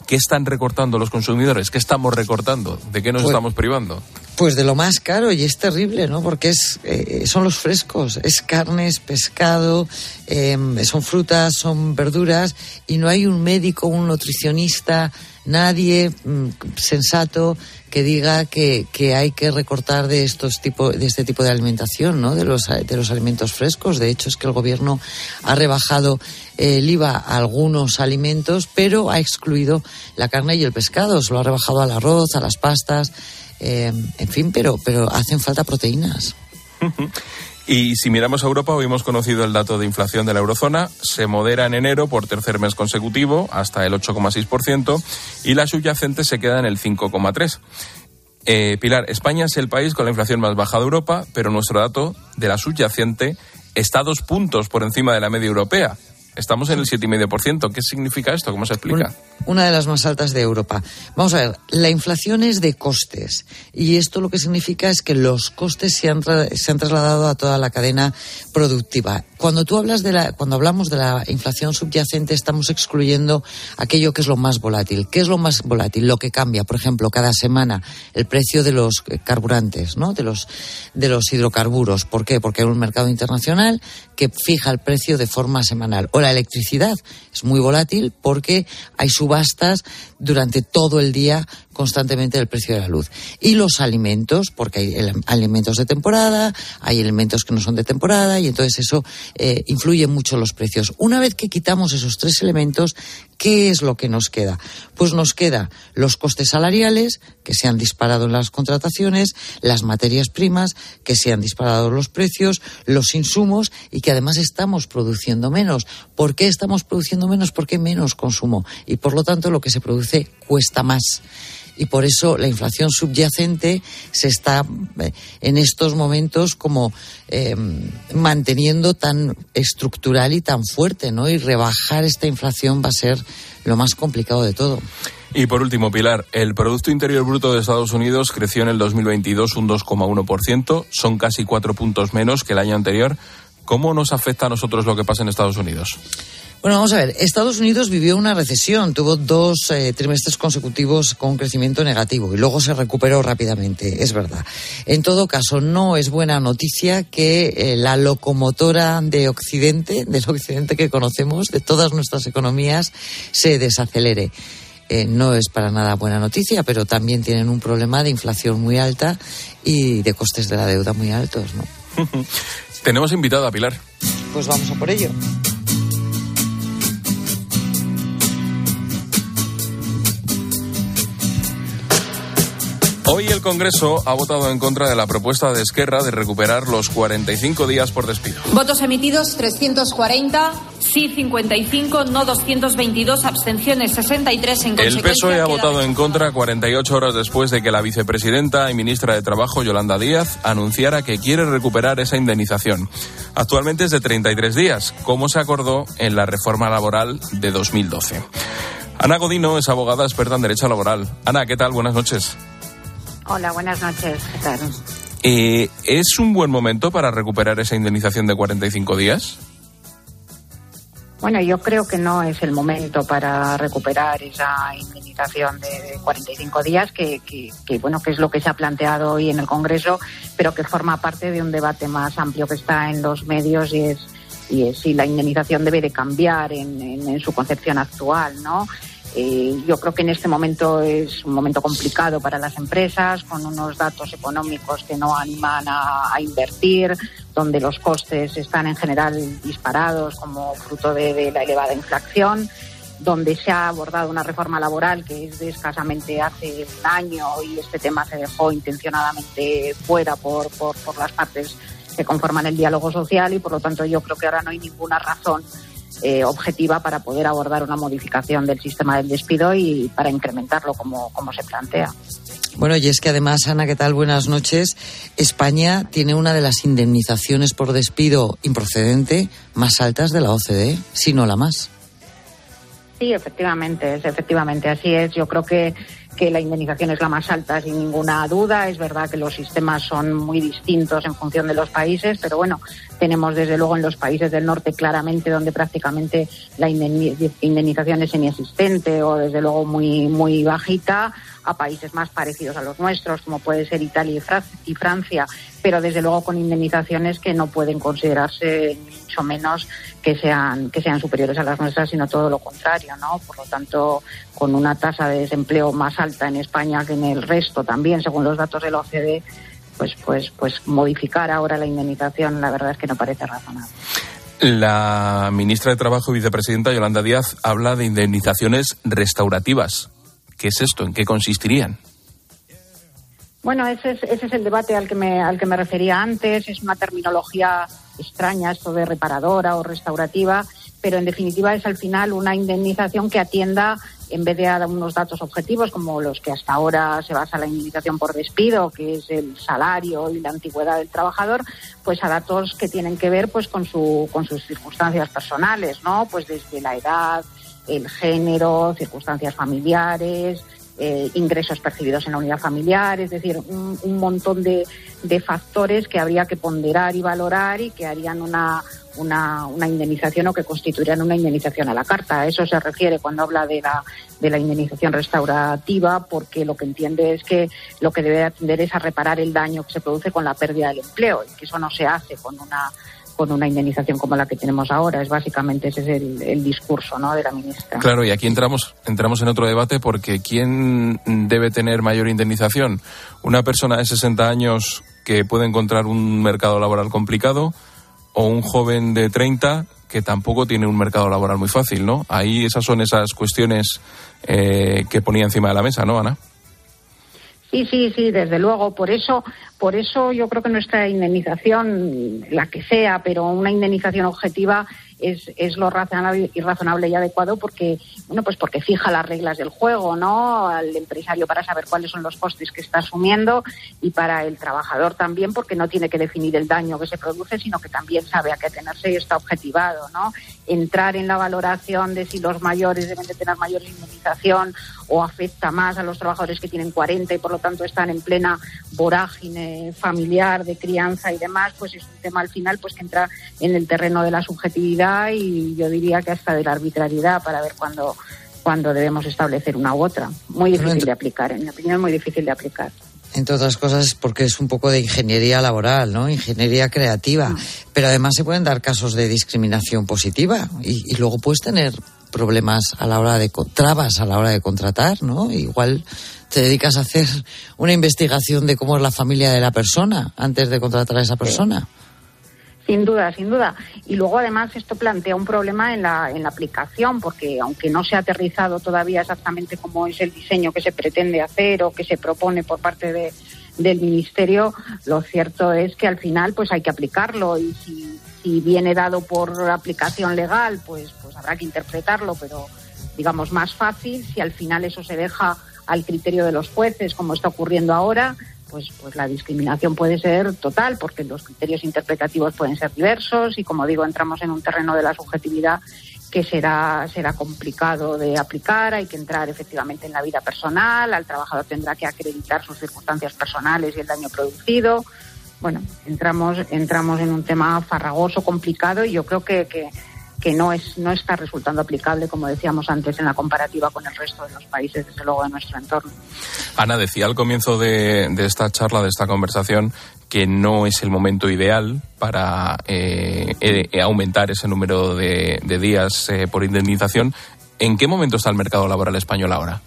¿Qué están recortando los consumidores? ¿Qué estamos recortando? ¿De qué nos Pues- estamos privando? Pues de lo más caro y es terrible, ¿no? Porque es, eh, son los frescos, es carnes, pescado, eh, son frutas, son verduras y no hay un médico, un nutricionista, nadie mm, sensato que diga que, que hay que recortar de estos tipo, de este tipo de alimentación, ¿no? De los, de los alimentos frescos. De hecho, es que el gobierno ha rebajado el IVA a algunos alimentos, pero ha excluido la carne y el pescado. Se lo ha rebajado al arroz, a las pastas. Eh, en fin, pero, pero hacen falta proteínas. Y si miramos a Europa, hoy hemos conocido el dato de inflación de la eurozona. Se modera en enero por tercer mes consecutivo hasta el 8,6% y la subyacente se queda en el 5,3%. Eh, Pilar, España es el país con la inflación más baja de Europa, pero nuestro dato de la subyacente está dos puntos por encima de la media europea. Estamos en el 7,5%. ¿Qué significa esto? ¿Cómo se explica? Una de las más altas de Europa. Vamos a ver, la inflación es de costes y esto lo que significa es que los costes se han, tra- se han trasladado a toda la cadena productiva. Cuando tú hablas de la, cuando hablamos de la inflación subyacente estamos excluyendo aquello que es lo más volátil. ¿Qué es lo más volátil? Lo que cambia, por ejemplo, cada semana el precio de los carburantes, ¿no? De los de los hidrocarburos. ¿Por qué? Porque hay un mercado internacional que fija el precio de forma semanal. O la electricidad es muy volátil porque hay subastas durante todo el día constantemente del precio de la luz. Y los alimentos, porque hay alimentos de temporada, hay elementos que no son de temporada y entonces eso eh, influye mucho los precios. Una vez que quitamos esos tres elementos, ¿qué es lo que nos queda? Pues nos queda los costes salariales, que se han disparado en las contrataciones, las materias primas, que se han disparado los precios, los insumos y que además estamos produciendo menos. ¿Por qué estamos produciendo menos? Porque menos consumo y por lo tanto lo que se produce cuesta más y por eso la inflación subyacente se está eh, en estos momentos como eh, manteniendo tan estructural y tan fuerte, ¿no? Y rebajar esta inflación va a ser lo más complicado de todo. Y por último, Pilar, el Producto Interior Bruto de Estados Unidos creció en el 2022 un 2,1%, son casi cuatro puntos menos que el año anterior. ¿Cómo nos afecta a nosotros lo que pasa en Estados Unidos? Bueno, vamos a ver. Estados Unidos vivió una recesión, tuvo dos eh, trimestres consecutivos con crecimiento negativo y luego se recuperó rápidamente, es verdad. En todo caso, no es buena noticia que eh, la locomotora de Occidente, del Occidente que conocemos, de todas nuestras economías, se desacelere. Eh, no es para nada buena noticia, pero también tienen un problema de inflación muy alta y de costes de la deuda muy altos, ¿no? Tenemos invitada a Pilar. Pues vamos a por ello. Hoy el Congreso ha votado en contra de la propuesta de Esquerra de recuperar los 45 días por despido. Votos emitidos 340, sí 55, no 222, abstenciones 63 en El. PSOE ha votado en contra 48 horas después de que la vicepresidenta y ministra de Trabajo, Yolanda Díaz, anunciara que quiere recuperar esa indemnización. Actualmente es de 33 días, como se acordó en la reforma laboral de 2012. Ana Godino es abogada experta en Derecho Laboral. Ana, ¿qué tal? Buenas noches. Hola, buenas noches. ¿Qué tal? Eh, ¿Es un buen momento para recuperar esa indemnización de 45 días? Bueno, yo creo que no es el momento para recuperar esa indemnización de 45 días, que, que, que, bueno, que es lo que se ha planteado hoy en el Congreso, pero que forma parte de un debate más amplio que está en los medios y es y es si la indemnización debe de cambiar en, en, en su concepción actual, ¿no? Eh, yo creo que en este momento es un momento complicado para las empresas, con unos datos económicos que no animan a, invertir, donde los costes están en general disparados como fruto de, la elevada inflación. donde se ha abordado una reforma laboral que es de escasamente hace un año y este tema se dejó intencionadamente fuera por, por las partes que conforman el diálogo social y por lo tanto yo creo que ahora no hay ninguna razón eh, objetiva para poder abordar una modificación del sistema del despido y para incrementarlo como, como se plantea. Bueno, y es que además, Ana, ¿qué tal? Buenas noches. España tiene una de las indemnizaciones por despido improcedente más altas de la OCDE, si no la más. Sí, efectivamente, es efectivamente así es. Yo creo que, que la indemnización es la más alta sin ninguna duda. Es verdad que los sistemas son muy distintos en función de los países, pero bueno, tenemos desde luego en los países del norte claramente donde prácticamente la indemnización es inexistente o desde luego muy, muy bajita a países más parecidos a los nuestros, como puede ser Italia y Francia, pero desde luego con indemnizaciones que no pueden considerarse mucho menos que sean que sean superiores a las nuestras, sino todo lo contrario, ¿no? Por lo tanto, con una tasa de desempleo más alta en España que en el resto también, según los datos de la OCDE, pues pues pues modificar ahora la indemnización, la verdad es que no parece razonable. La ministra de Trabajo y vicepresidenta Yolanda Díaz habla de indemnizaciones restaurativas. ¿Qué es esto? ¿En qué consistirían? Bueno, ese es, ese es el debate al que, me, al que me refería antes. Es una terminología extraña, esto de reparadora o restaurativa, pero en definitiva es al final una indemnización que atienda, en vez de a unos datos objetivos como los que hasta ahora se basa la indemnización por despido, que es el salario y la antigüedad del trabajador, pues a datos que tienen que ver pues con, su, con sus circunstancias personales, ¿no? Pues desde la edad, el género, circunstancias familiares, eh, ingresos percibidos en la unidad familiar, es decir, un, montón de, de, factores que habría que ponderar y valorar y que harían una, una, una, indemnización o que constituirían una indemnización a la carta. A eso se refiere cuando habla de la, de la indemnización restaurativa, porque lo que entiende es que lo que debe atender es a reparar el daño que se produce con la pérdida del empleo y que eso no se hace con una con una indemnización como la que tenemos ahora. Es básicamente ese es el, discurso ¿no? de la ministra. Claro, y aquí entramos, entramos en otro debate porque ¿quién debe tener mayor indemnización? ¿Una persona de 60 años que puede encontrar un mercado laboral complicado o un joven de 30 que tampoco tiene un mercado laboral muy fácil, ¿no? Ahí esas son esas cuestiones eh, que ponía encima de la mesa, ¿no, Ana? Sí, sí, sí, desde luego. Por eso, por eso yo creo que nuestra indemnización, la que sea, pero una indemnización objetiva es, es lo razonable y adecuado porque, bueno, pues porque fija las reglas del juego, ¿no? Al empresario para saber cuáles son los costes que está asumiendo y para el trabajador también porque no tiene que definir el daño que se produce, sino que también sabe a qué tenerse y está objetivado, ¿no? Entrar en la valoración de si los mayores deben de tener mayor indemnización o afecta más a los trabajadores que tienen 40 y por lo tanto están en plena vorágine familiar, de crianza y demás, pues es un tema al final pues que entra en el terreno de la subjetividad y yo diría que hasta de la arbitrariedad para ver cuándo cuando debemos establecer una u otra. Muy difícil de aplicar, en mi opinión, muy difícil de aplicar. Entre otras cosas porque es un poco de ingeniería laboral, ¿no? Ingeniería creativa. Mm. Pero además se pueden dar casos de discriminación positiva y, y, luego puedes tener problemas a la hora de trabas a la hora de contratar, ¿no? Igual te dedicas a hacer una investigación de cómo es la familia de la persona antes de contratar a esa persona. Sin duda, sin duda. Y luego además esto plantea un problema en la, en la aplicación, porque aunque no se ha aterrizado todavía exactamente cómo es el diseño que se pretende hacer o que se propone por parte de, del Ministerio, lo cierto es que al final pues hay que aplicarlo y si, si viene dado por aplicación legal, pues, pues habrá que interpretarlo, pero digamos más fácil si al final eso se deja al criterio de los jueces, como está ocurriendo ahora, pues, pues la discriminación puede ser total, porque los criterios interpretativos pueden ser diversos y, como digo, entramos en un terreno de la subjetividad que será, será complicado de aplicar, hay que entrar efectivamente en la vida personal, al trabajador tendrá que acreditar sus circunstancias personales y el daño producido. Bueno, entramos, entramos en un tema farragoso, complicado y yo creo que, que que no, es, no está resultando aplicable, como decíamos antes, en la comparativa con el resto de los países, desde luego, de nuestro entorno. Ana decía al comienzo de, esta charla, de esta conversación, que no es el momento ideal para eh, eh, aumentar ese número de, días eh, por indemnización. ¿En qué momento está el mercado laboral español ahora?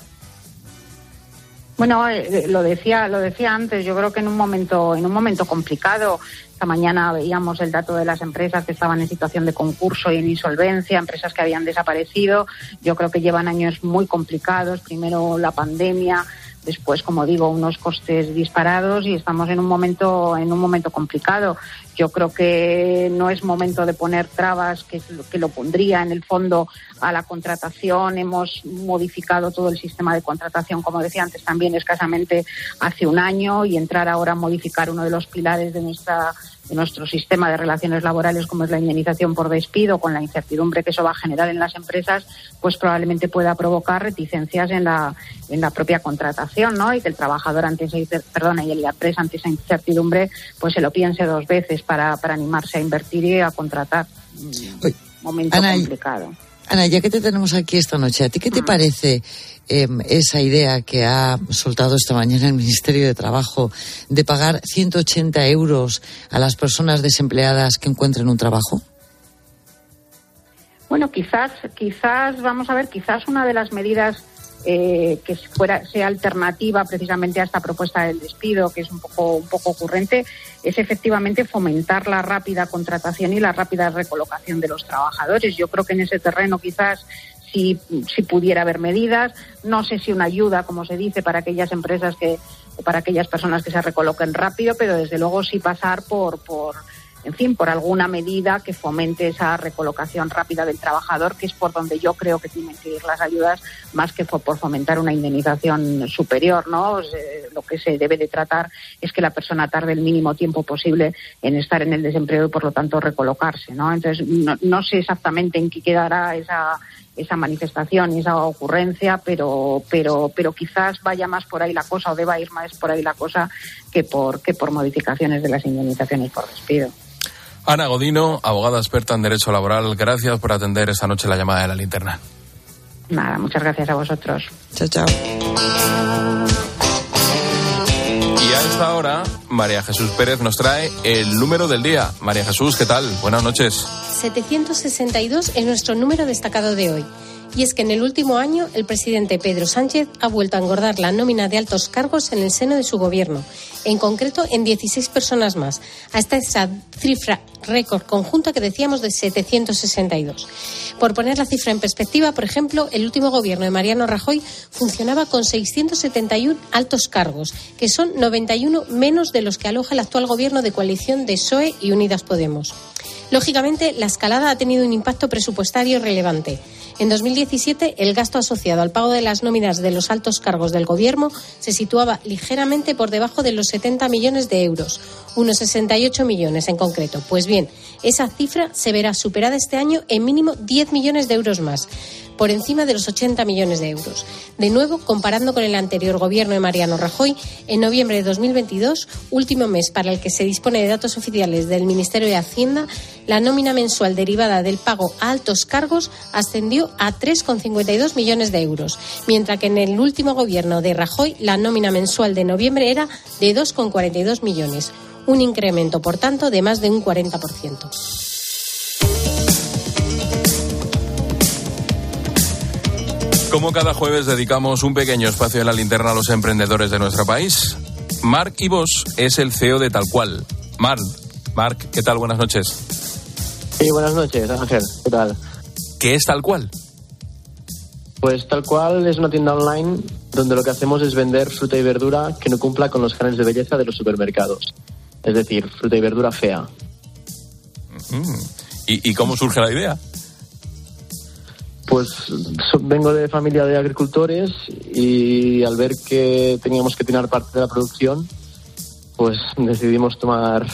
Bueno, eh, lo decía, lo decía antes. Yo creo que en un momento, en un momento complicado. Esta mañana veíamos el dato de las empresas que estaban en situación de concurso y en insolvencia, empresas que habían desaparecido. Yo creo que llevan años muy complicados. Primero la pandemia, después, como digo, unos costes disparados y estamos en un momento en un momento complicado. Yo creo que no es momento de poner trabas, que, que lo pondría en el fondo a la contratación. Hemos modificado todo el sistema de contratación, como decía antes, también escasamente hace un año y entrar ahora a modificar uno de los pilares de nuestra de nuestro sistema de relaciones laborales, como es la indemnización por despido, con la incertidumbre que eso va a generar en las empresas, pues probablemente pueda provocar reticencias en la, en la propia contratación, ¿no? Y que el trabajador ante esa, perdona, y la empresa ante esa incertidumbre, pues se lo piense dos veces para, para animarse a invertir y a contratar. Momento complicado. Ana, ya que te tenemos aquí esta noche, ¿a ti qué te parece em, esa idea que ha soltado esta mañana el Ministerio de Trabajo de pagar 180 euros a las personas desempleadas que encuentren un trabajo? Bueno, quizás, quizás, vamos a ver, quizás una de las medidas eh, que fuera, sea alternativa precisamente a esta propuesta del despido, que es un poco, un poco ocurrente, es efectivamente fomentar la rápida contratación y la rápida recolocación de los trabajadores. Yo creo que en ese terreno quizás si, si pudiera haber medidas, no sé si una ayuda, como se dice, para aquellas empresas que, para aquellas personas que se recoloquen rápido, pero desde luego sí pasar por, por en fin, por alguna medida que fomente esa recolocación rápida del trabajador, que es por donde yo creo que tienen que ir las ayudas, más que por fomentar una indemnización superior, ¿no? Lo que se debe de tratar es que la persona tarde el mínimo tiempo posible en estar en el desempleo y, por lo tanto, recolocarse, ¿no? Entonces, no, sé exactamente en qué quedará esa esa manifestación y esa ocurrencia, pero, pero, pero quizás vaya más por ahí la cosa o deba ir más por ahí la cosa que por, que por modificaciones de las indemnizaciones por despido. Ana Godino, abogada experta en Derecho Laboral, gracias por atender esta noche la llamada de la linterna. Nada, muchas gracias a vosotros. Chao, chao. Y a esta María Jesús Pérez nos trae el número del día. María Jesús, ¿qué tal? Buenas noches. 762 es nuestro número destacado de hoy. Y es que en el último año el presidente Pedro Sánchez ha vuelto a engordar la nómina de altos cargos en el seno de su gobierno, en concreto en 16 personas más, hasta esa cifra récord conjunta que decíamos de 762. Por poner la cifra en perspectiva, por ejemplo, el último gobierno de Mariano Rajoy funcionaba con 671 altos cargos, que son 91 menos de los que aloja el actual gobierno de coalición de PSOE y Unidas Podemos. Lógicamente, la escalada ha tenido un impacto presupuestario relevante. En 2017, el gasto asociado al pago de las nóminas de los altos cargos del Gobierno se situaba ligeramente por debajo de los 70 millones de euros, unos 68 millones en concreto. Pues bien, esa cifra se verá superada este año en mínimo 10 millones de euros más por encima de los 80 millones de euros. De nuevo, comparando con el anterior gobierno de Mariano Rajoy, en noviembre de 2022, último mes para el que se dispone de datos oficiales del Ministerio de Hacienda, la nómina mensual derivada del pago a altos cargos ascendió a 3,52 millones de euros, mientras que en el último gobierno de Rajoy la nómina mensual de noviembre era de 2,42 millones, un incremento, por tanto, de más de un 40%. Como cada jueves dedicamos un pequeño espacio de la linterna a los emprendedores de nuestro país. Marc Ibos es el CEO de Tal Cual. Marc, Marc, ¿qué tal? Buenas noches. Sí, buenas noches, Ángel. ¿Qué tal? ¿Qué es Tal Cual? Pues Tal Cual es una tienda online donde lo que hacemos es vender fruta y verdura que no cumpla con los cánones de belleza de los supermercados. Es decir, fruta y verdura fea. Mm. ¿Y, ¿Y cómo surge la idea? Pues vengo de familia de agricultores y al ver que teníamos que tener parte de la producción, pues decidimos tomar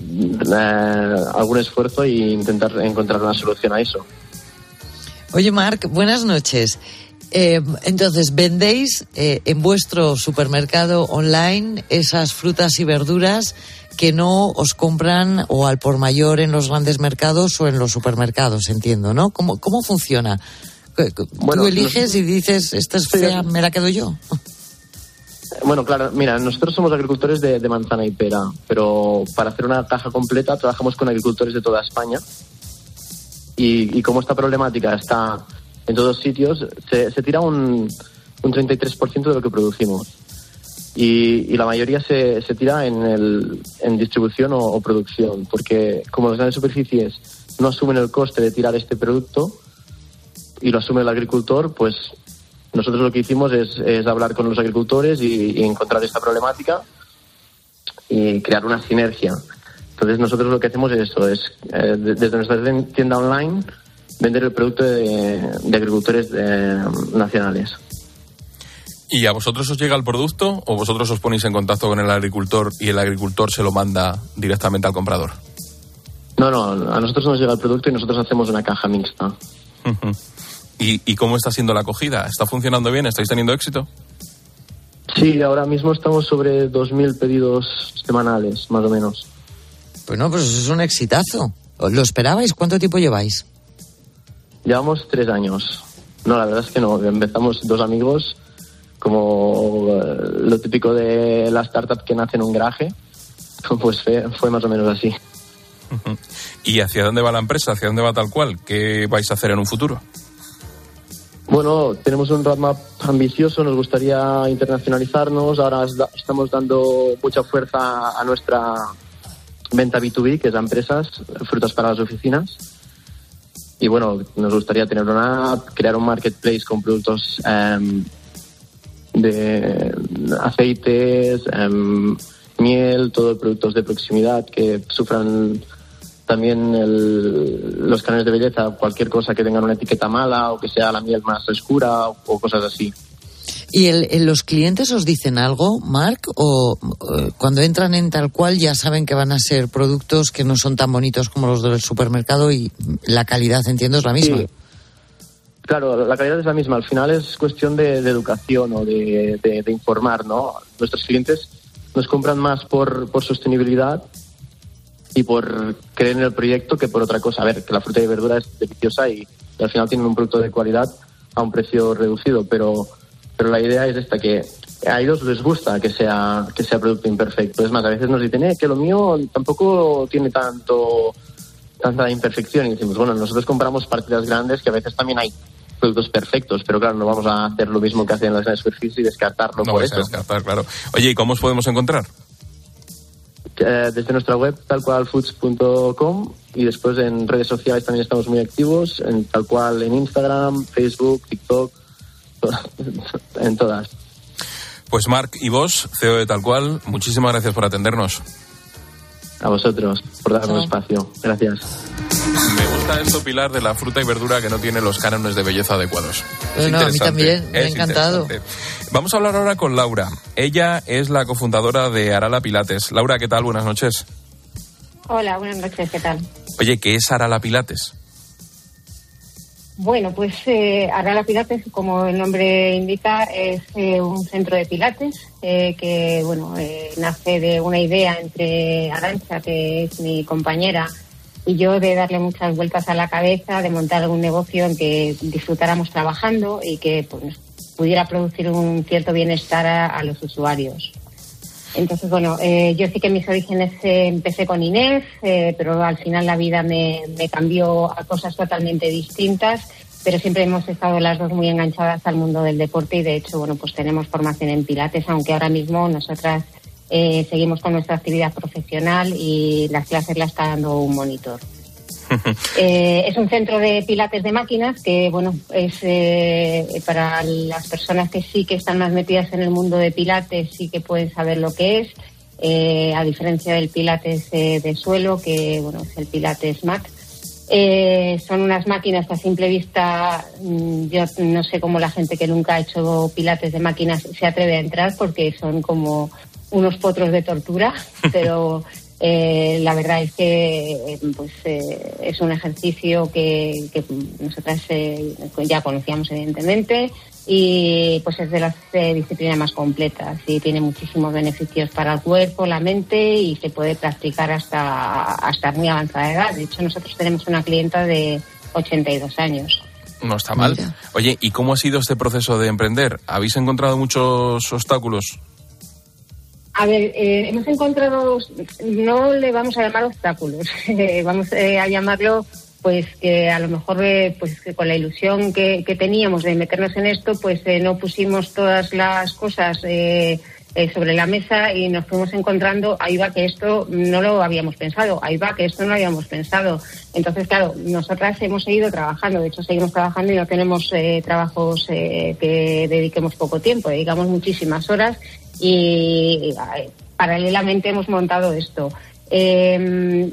eh, algún esfuerzo e intentar encontrar una solución a eso. Oye, Marc, buenas noches. Eh, entonces, ¿vendéis eh, en vuestro supermercado online esas frutas y verduras que no os compran o al por mayor en los grandes mercados o en los supermercados, entiendo, ¿no? ¿Cómo, cómo funciona? Tú eliges y dices, esta es fea, me la quedo yo. Bueno, claro, mira, nosotros somos agricultores de, manzana y pera, pero para hacer una caja completa trabajamos con agricultores de toda España. Y, como esta problemática está en todos sitios, se, tira un, un 33% de lo que producimos. Y, y la mayoría se, se tira en, el, en distribución o, producción, porque como las grandes superficies no asumen el coste de tirar este producto y lo asume el agricultor, pues nosotros lo que hicimos es, hablar con los agricultores y, encontrar esta problemática y crear una sinergia. Entonces nosotros lo que hacemos es eso, es eh, de- desde nuestra tienda online vender el producto de, de agricultores eh, nacionales. ¿Y a vosotros os llega el producto o vosotros os ponéis en contacto con el agricultor y el agricultor se lo manda directamente al comprador? No, no, a nosotros nos llega el producto y nosotros hacemos una caja mixta. ¿Y, ¿Y cómo está siendo la acogida? ¿Está funcionando bien? ¿Estáis teniendo éxito? Sí, ahora mismo estamos sobre 2.000 pedidos semanales, más o menos. Pues no, pues eso es un exitazo. ¿Lo esperabais? ¿Cuánto tiempo lleváis? Llevamos tres años. No, la verdad es que no. Empezamos dos amigos, como eh, lo típico de la startup que nace en un garaje. Pues fue, fue más o menos así. ¿Y hacia dónde va la empresa? ¿Hacia dónde va tal cual? ¿Qué vais a hacer en un futuro? Bueno, tenemos un roadmap ambicioso, nos gustaría internacionalizarnos. Ahora estamos dando mucha fuerza a nuestra venta B2B, que es a empresas, frutas para las oficinas. Y bueno, nos gustaría tener una app, crear un marketplace con productos em, de aceites, em, miel, todo productos de proximidad que sufran también el- los canales de belleza, cualquier cosa que tengan una etiqueta mala o que sea la miel más oscura o, o cosas así. ¿Y el, el- los clientes os dicen algo, Mark? ¿O eh, cuando entran en tal cual ya saben que van a ser productos que no son tan bonitos como los del supermercado y la calidad, entiendo, es la misma? Sí. Claro, la calidad es la misma. Al final es cuestión de, educación o de, informar, ¿no? Nuestros clientes nos compran más por, sostenibilidad y por creer en el proyecto que por otra cosa. A ver, que la fruta y verdura es deliciosa y, y al final tienen un producto de calidad a un precio reducido, pero, pero la idea es esta, que a ellos les gusta que sea, que sea producto imperfecto. Es más, a veces nos dicen, eh, que lo mío tampoco tiene tanto tanta imperfección y decimos, bueno, nosotros compramos partidas grandes que a veces también hay productos perfectos, pero claro, no vamos a hacer lo mismo que hacen las grandes superficies y descartarlo No por eso. descartar, claro. Oye, ¿y cómo os podemos encontrar? Eh, desde nuestra web talcualfoods.com y después en redes sociales también estamos muy activos, en tal cual en Instagram, Facebook, TikTok, en todas. Pues Marc y vos, CEO de Tal Cual, muchísimas gracias por atendernos. A vosotros por darnos espacio. Gracias. Me gusta esto, Pilar, de la fruta y verdura que no tiene los cánones de belleza adecuados. Es Bueno, a mí también, me ha encantado. Vamos a hablar ahora con Laura. Ella es la cofundadora de Arala Pilates. Laura, ¿qué tal? Buenas noches. Hola, buenas noches, ¿qué tal? Oye, ¿qué es Arala Pilates? Bueno, pues eh, Arala Pilates, como el nombre indica, es eh, un centro de pilates eh, que, bueno, eh, nace de una idea entre Arancha, que es mi compañera, y yo de darle muchas vueltas a la cabeza, de montar algún negocio en que disfrutáramos trabajando y que pues, pudiera producir un cierto bienestar a, a los usuarios. Entonces, bueno, eh, yo sí que mis orígenes eh, empecé con Inés, eh, pero al final la vida me, me cambió a cosas totalmente distintas, pero siempre hemos estado las dos muy enganchadas al mundo del deporte y de hecho, bueno, pues tenemos formación en Pilates, aunque ahora mismo nosotras eh, seguimos con nuestra actividad profesional y las clases las está dando un monitor. Eh, es un centro de pilates de máquinas que, bueno, es eh, para las personas que sí que están más metidas en el mundo de pilates, sí que pueden saber lo que es, eh, a diferencia del pilates de suelo, que, bueno, es el pilates mat. Son unas máquinas que a simple vista, mm, yo no sé cómo la gente que nunca ha hecho pilates de máquinas se atreve a entrar porque son como unos potros de tortura, pero eh, la verdad es que pues eh, es un ejercicio que, que nosotras eh, ya conocíamos evidentemente y pues es de las eh, disciplinas más completas y tiene muchísimos beneficios para el cuerpo, la mente y se puede practicar hasta hasta muy avanzada edad. De hecho, nosotros tenemos una clienta de 82 años. No está mal. Oye, ¿y cómo ha sido este proceso de emprender? ¿Habéis encontrado muchos obstáculos? A ver, eh, hemos encontrado, no le vamos a llamar obstáculos, eh, vamos eh, a llamarlo pues que a lo mejor eh, pues que con la ilusión que, teníamos de meternos en esto, pues eh, no pusimos todas las cosas eh, eh, sobre la mesa y nos fuimos encontrando, ahí va que esto no lo habíamos pensado, ahí va que esto no lo habíamos pensado. Entonces, claro, nosotras hemos seguido trabajando, de hecho seguimos trabajando y no tenemos trabajos que dediquemos poco tiempo, dedicamos muchísimas horas y eh, paralelamente hemos montado esto. Eh,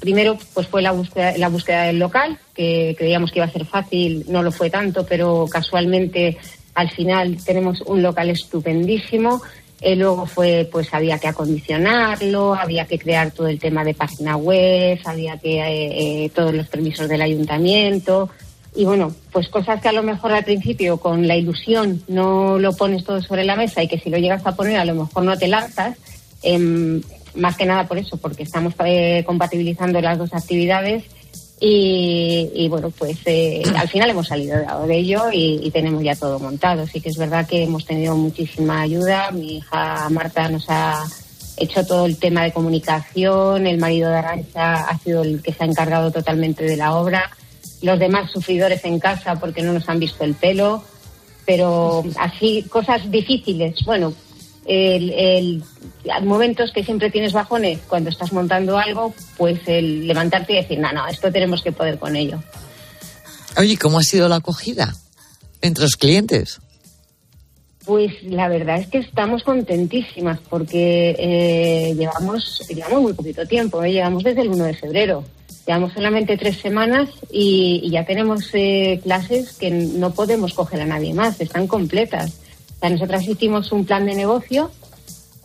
primero pues fue la búsqueda, la búsqueda del local, que creíamos que iba a ser fácil, no lo fue tanto, pero casualmente al final tenemos un local estupendísimo. Eh, luego fue, pues había que acondicionarlo, había que crear todo el tema de página web, había que eh, eh, todos los permisos del ayuntamiento. Y bueno, pues cosas que a lo mejor al principio con la ilusión no lo pones todo sobre la mesa y que si lo llegas a poner a lo mejor no te lanzas. Em, más que nada por eso, porque estamos compatibilizando las dos actividades y, y, bueno, pues eh, al final hemos salido de ello y, y, tenemos ya todo montado. Sí que es verdad que hemos tenido muchísima ayuda. Mi hija Marta nos ha hecho todo el tema de comunicación, el marido de Arancha ha sido el que se ha encargado totalmente de la obra, los demás sufridores en casa porque no nos han visto el pelo, pero así cosas difíciles. Bueno, el, el, momentos que siempre tienes bajones cuando estás montando algo, pues el levantarte y decir, no, no, esto tenemos que poder con ello. Oye, ¿cómo ha sido la acogida entre los clientes? Pues la verdad es que estamos contentísimas porque eh, llevamos, llevamos muy poquito tiempo, ¿eh? llevamos desde el 1 de febrero. Llevamos solamente tres semanas y, ya tenemos eh, clases que no podemos coger a nadie más, están completas. O nosotras hicimos un plan de negocio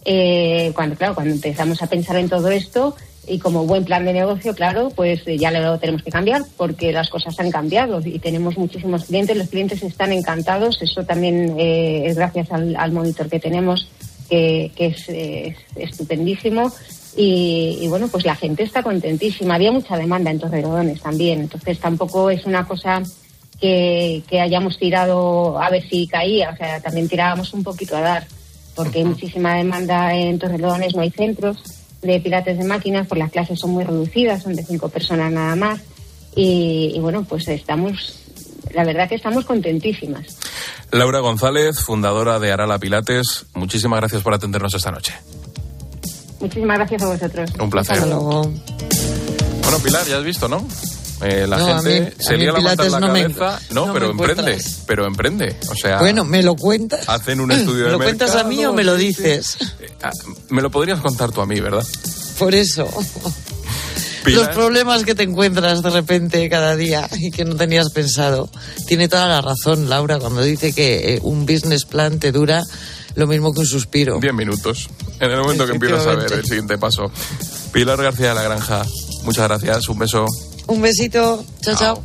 eh, cuando, claro, cuando empezamos a pensar en todo esto y como buen plan de negocio, claro, pues eh, ya lo tenemos que cambiar porque las cosas han cambiado y tenemos muchísimos clientes, los clientes están encantados, eso también eh, es gracias al, monitor que tenemos, que, es, es, estupendísimo. Y, y, bueno, pues la gente está contentísima. Había mucha demanda en Torrelodones también, entonces tampoco es una cosa que, que hayamos tirado a ver si caía, o sea, también tirábamos un poquito a dar porque hay muchísima demanda en Torrelodones, no hay centros de pilates de máquinas, pues las clases son muy reducidas, son de cinco personas nada más. Y, y, bueno, pues estamos, la verdad que estamos contentísimas. Laura González, fundadora de Arala Pilates, muchísimas gracias por atendernos esta noche. Muchísimas gracias a vosotros. Un placer. Bueno, Pilar, ya has visto, ¿no? Eh, la no, gente mí, se lía la manta en la no cabeza. Me, no, no, pero me emprende. Pero emprende. O sea. Bueno, ¿me lo cuentas? Hacen un estudio ¿Me de lo cuentas mercado, a mí o me lo dices? Ah, Me lo podrías contar tú a mí, ¿verdad? Por eso. Pilar. Los problemas que te encuentras de repente cada día y que no tenías pensado. Tiene toda la razón, Laura, cuando dice que eh, un business plan te dura lo mismo que un suspiro. Diez minutos. En el momento que empiezas a ver el siguiente paso. Pilar García de la Granja, muchas gracias. Un beso. Un besito. Chao, chao.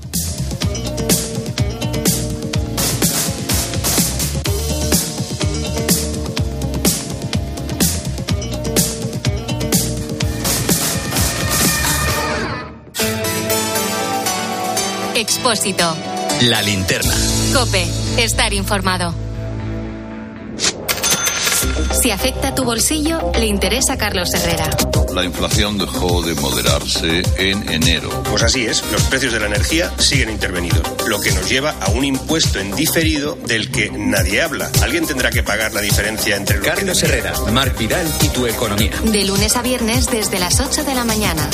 Expósito. La linterna. Cope. Estar informado. Si afecta tu bolsillo, le interesa a Carlos Herrera. La inflación dejó de moderarse en enero. Pues así es, los precios de la energía siguen intervenidos, lo que nos lleva a un impuesto en diferido del que nadie habla. Alguien tendrá que pagar la diferencia entre lo Carlos que Herrera, Marc Vidal y tu economía. De lunes a viernes desde las 8 de la mañana.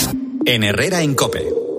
En Herrera en Cope.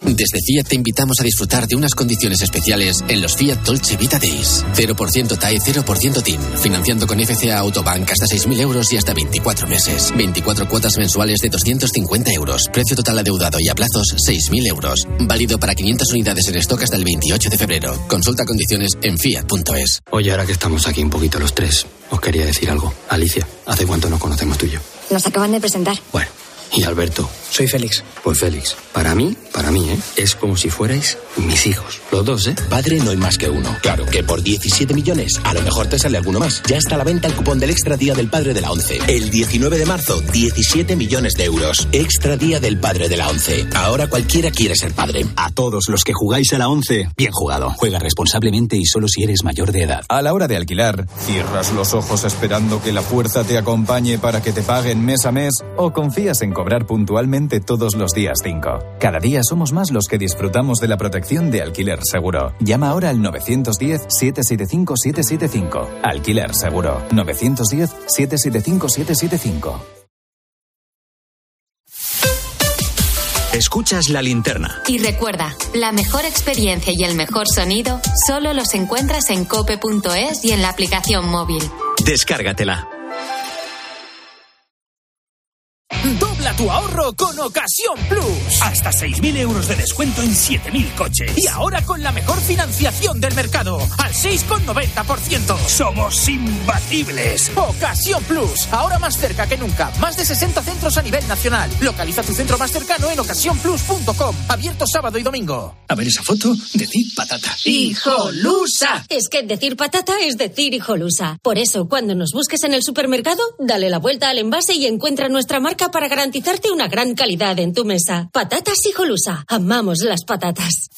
Desde Fiat te invitamos a disfrutar de unas condiciones especiales en los Fiat Dolce Vita Days. 0% TAE, 0% TIN. Financiando con FCA Autobank hasta 6.000 euros y hasta 24 meses. 24 cuotas mensuales de 250 euros. Precio total adeudado y a plazos 6.000 euros. Válido para 500 unidades en stock hasta el 28 de febrero. Consulta condiciones en fiat.es. Oye, ahora que estamos aquí un poquito los tres, os quería decir algo. Alicia, ¿hace cuánto nos conocemos tú y yo? Nos acaban de presentar. Bueno. Y Alberto. Soy Félix. Pues Félix, para mí, para mí, ¿eh? Es como si fuerais mis hijos. Los dos, ¿eh? Padre no hay más que uno. Claro que por 17 millones a lo mejor te sale alguno más. Ya está a la venta el cupón del Extra Día del Padre de la ONCE. El 19 de marzo, 17 millones de euros. Extra Día del Padre de la ONCE. Ahora cualquiera quiere ser padre. A todos los que jugáis a la ONCE, bien jugado. Juega responsablemente y solo si eres mayor de edad. A la hora de alquilar, cierras los ojos esperando que la fuerza te acompañe para que te paguen mes a mes o confías en cobrar puntualmente todos los días 5. Cada día somos más los que disfrutamos de la protección de alquiler seguro. Llama ahora al 910-775-775. Alquiler seguro. 910-775-775. Escuchas la linterna. Y recuerda, la mejor experiencia y el mejor sonido solo los encuentras en cope.es y en la aplicación móvil. Descárgatela. Tu ahorro con Ocasión Plus. Hasta 6.000 euros de descuento en 7.000 coches. Y ahora con la mejor financiación del mercado, al 6,90%. Somos imbatibles. Ocasión Plus, ahora más cerca que nunca. Más de 60 centros a nivel nacional. Localiza tu centro más cercano en ocasiónplus.com. Abierto sábado y domingo. A ver esa foto, decir patata. ¡Hijolusa! Es que decir patata es decir hijolusa. Por eso, cuando nos busques en el supermercado, dale la vuelta al envase y encuentra nuestra marca para garantizarte una gran calidad en tu mesa. Patatas hijolusa. Amamos las patatas.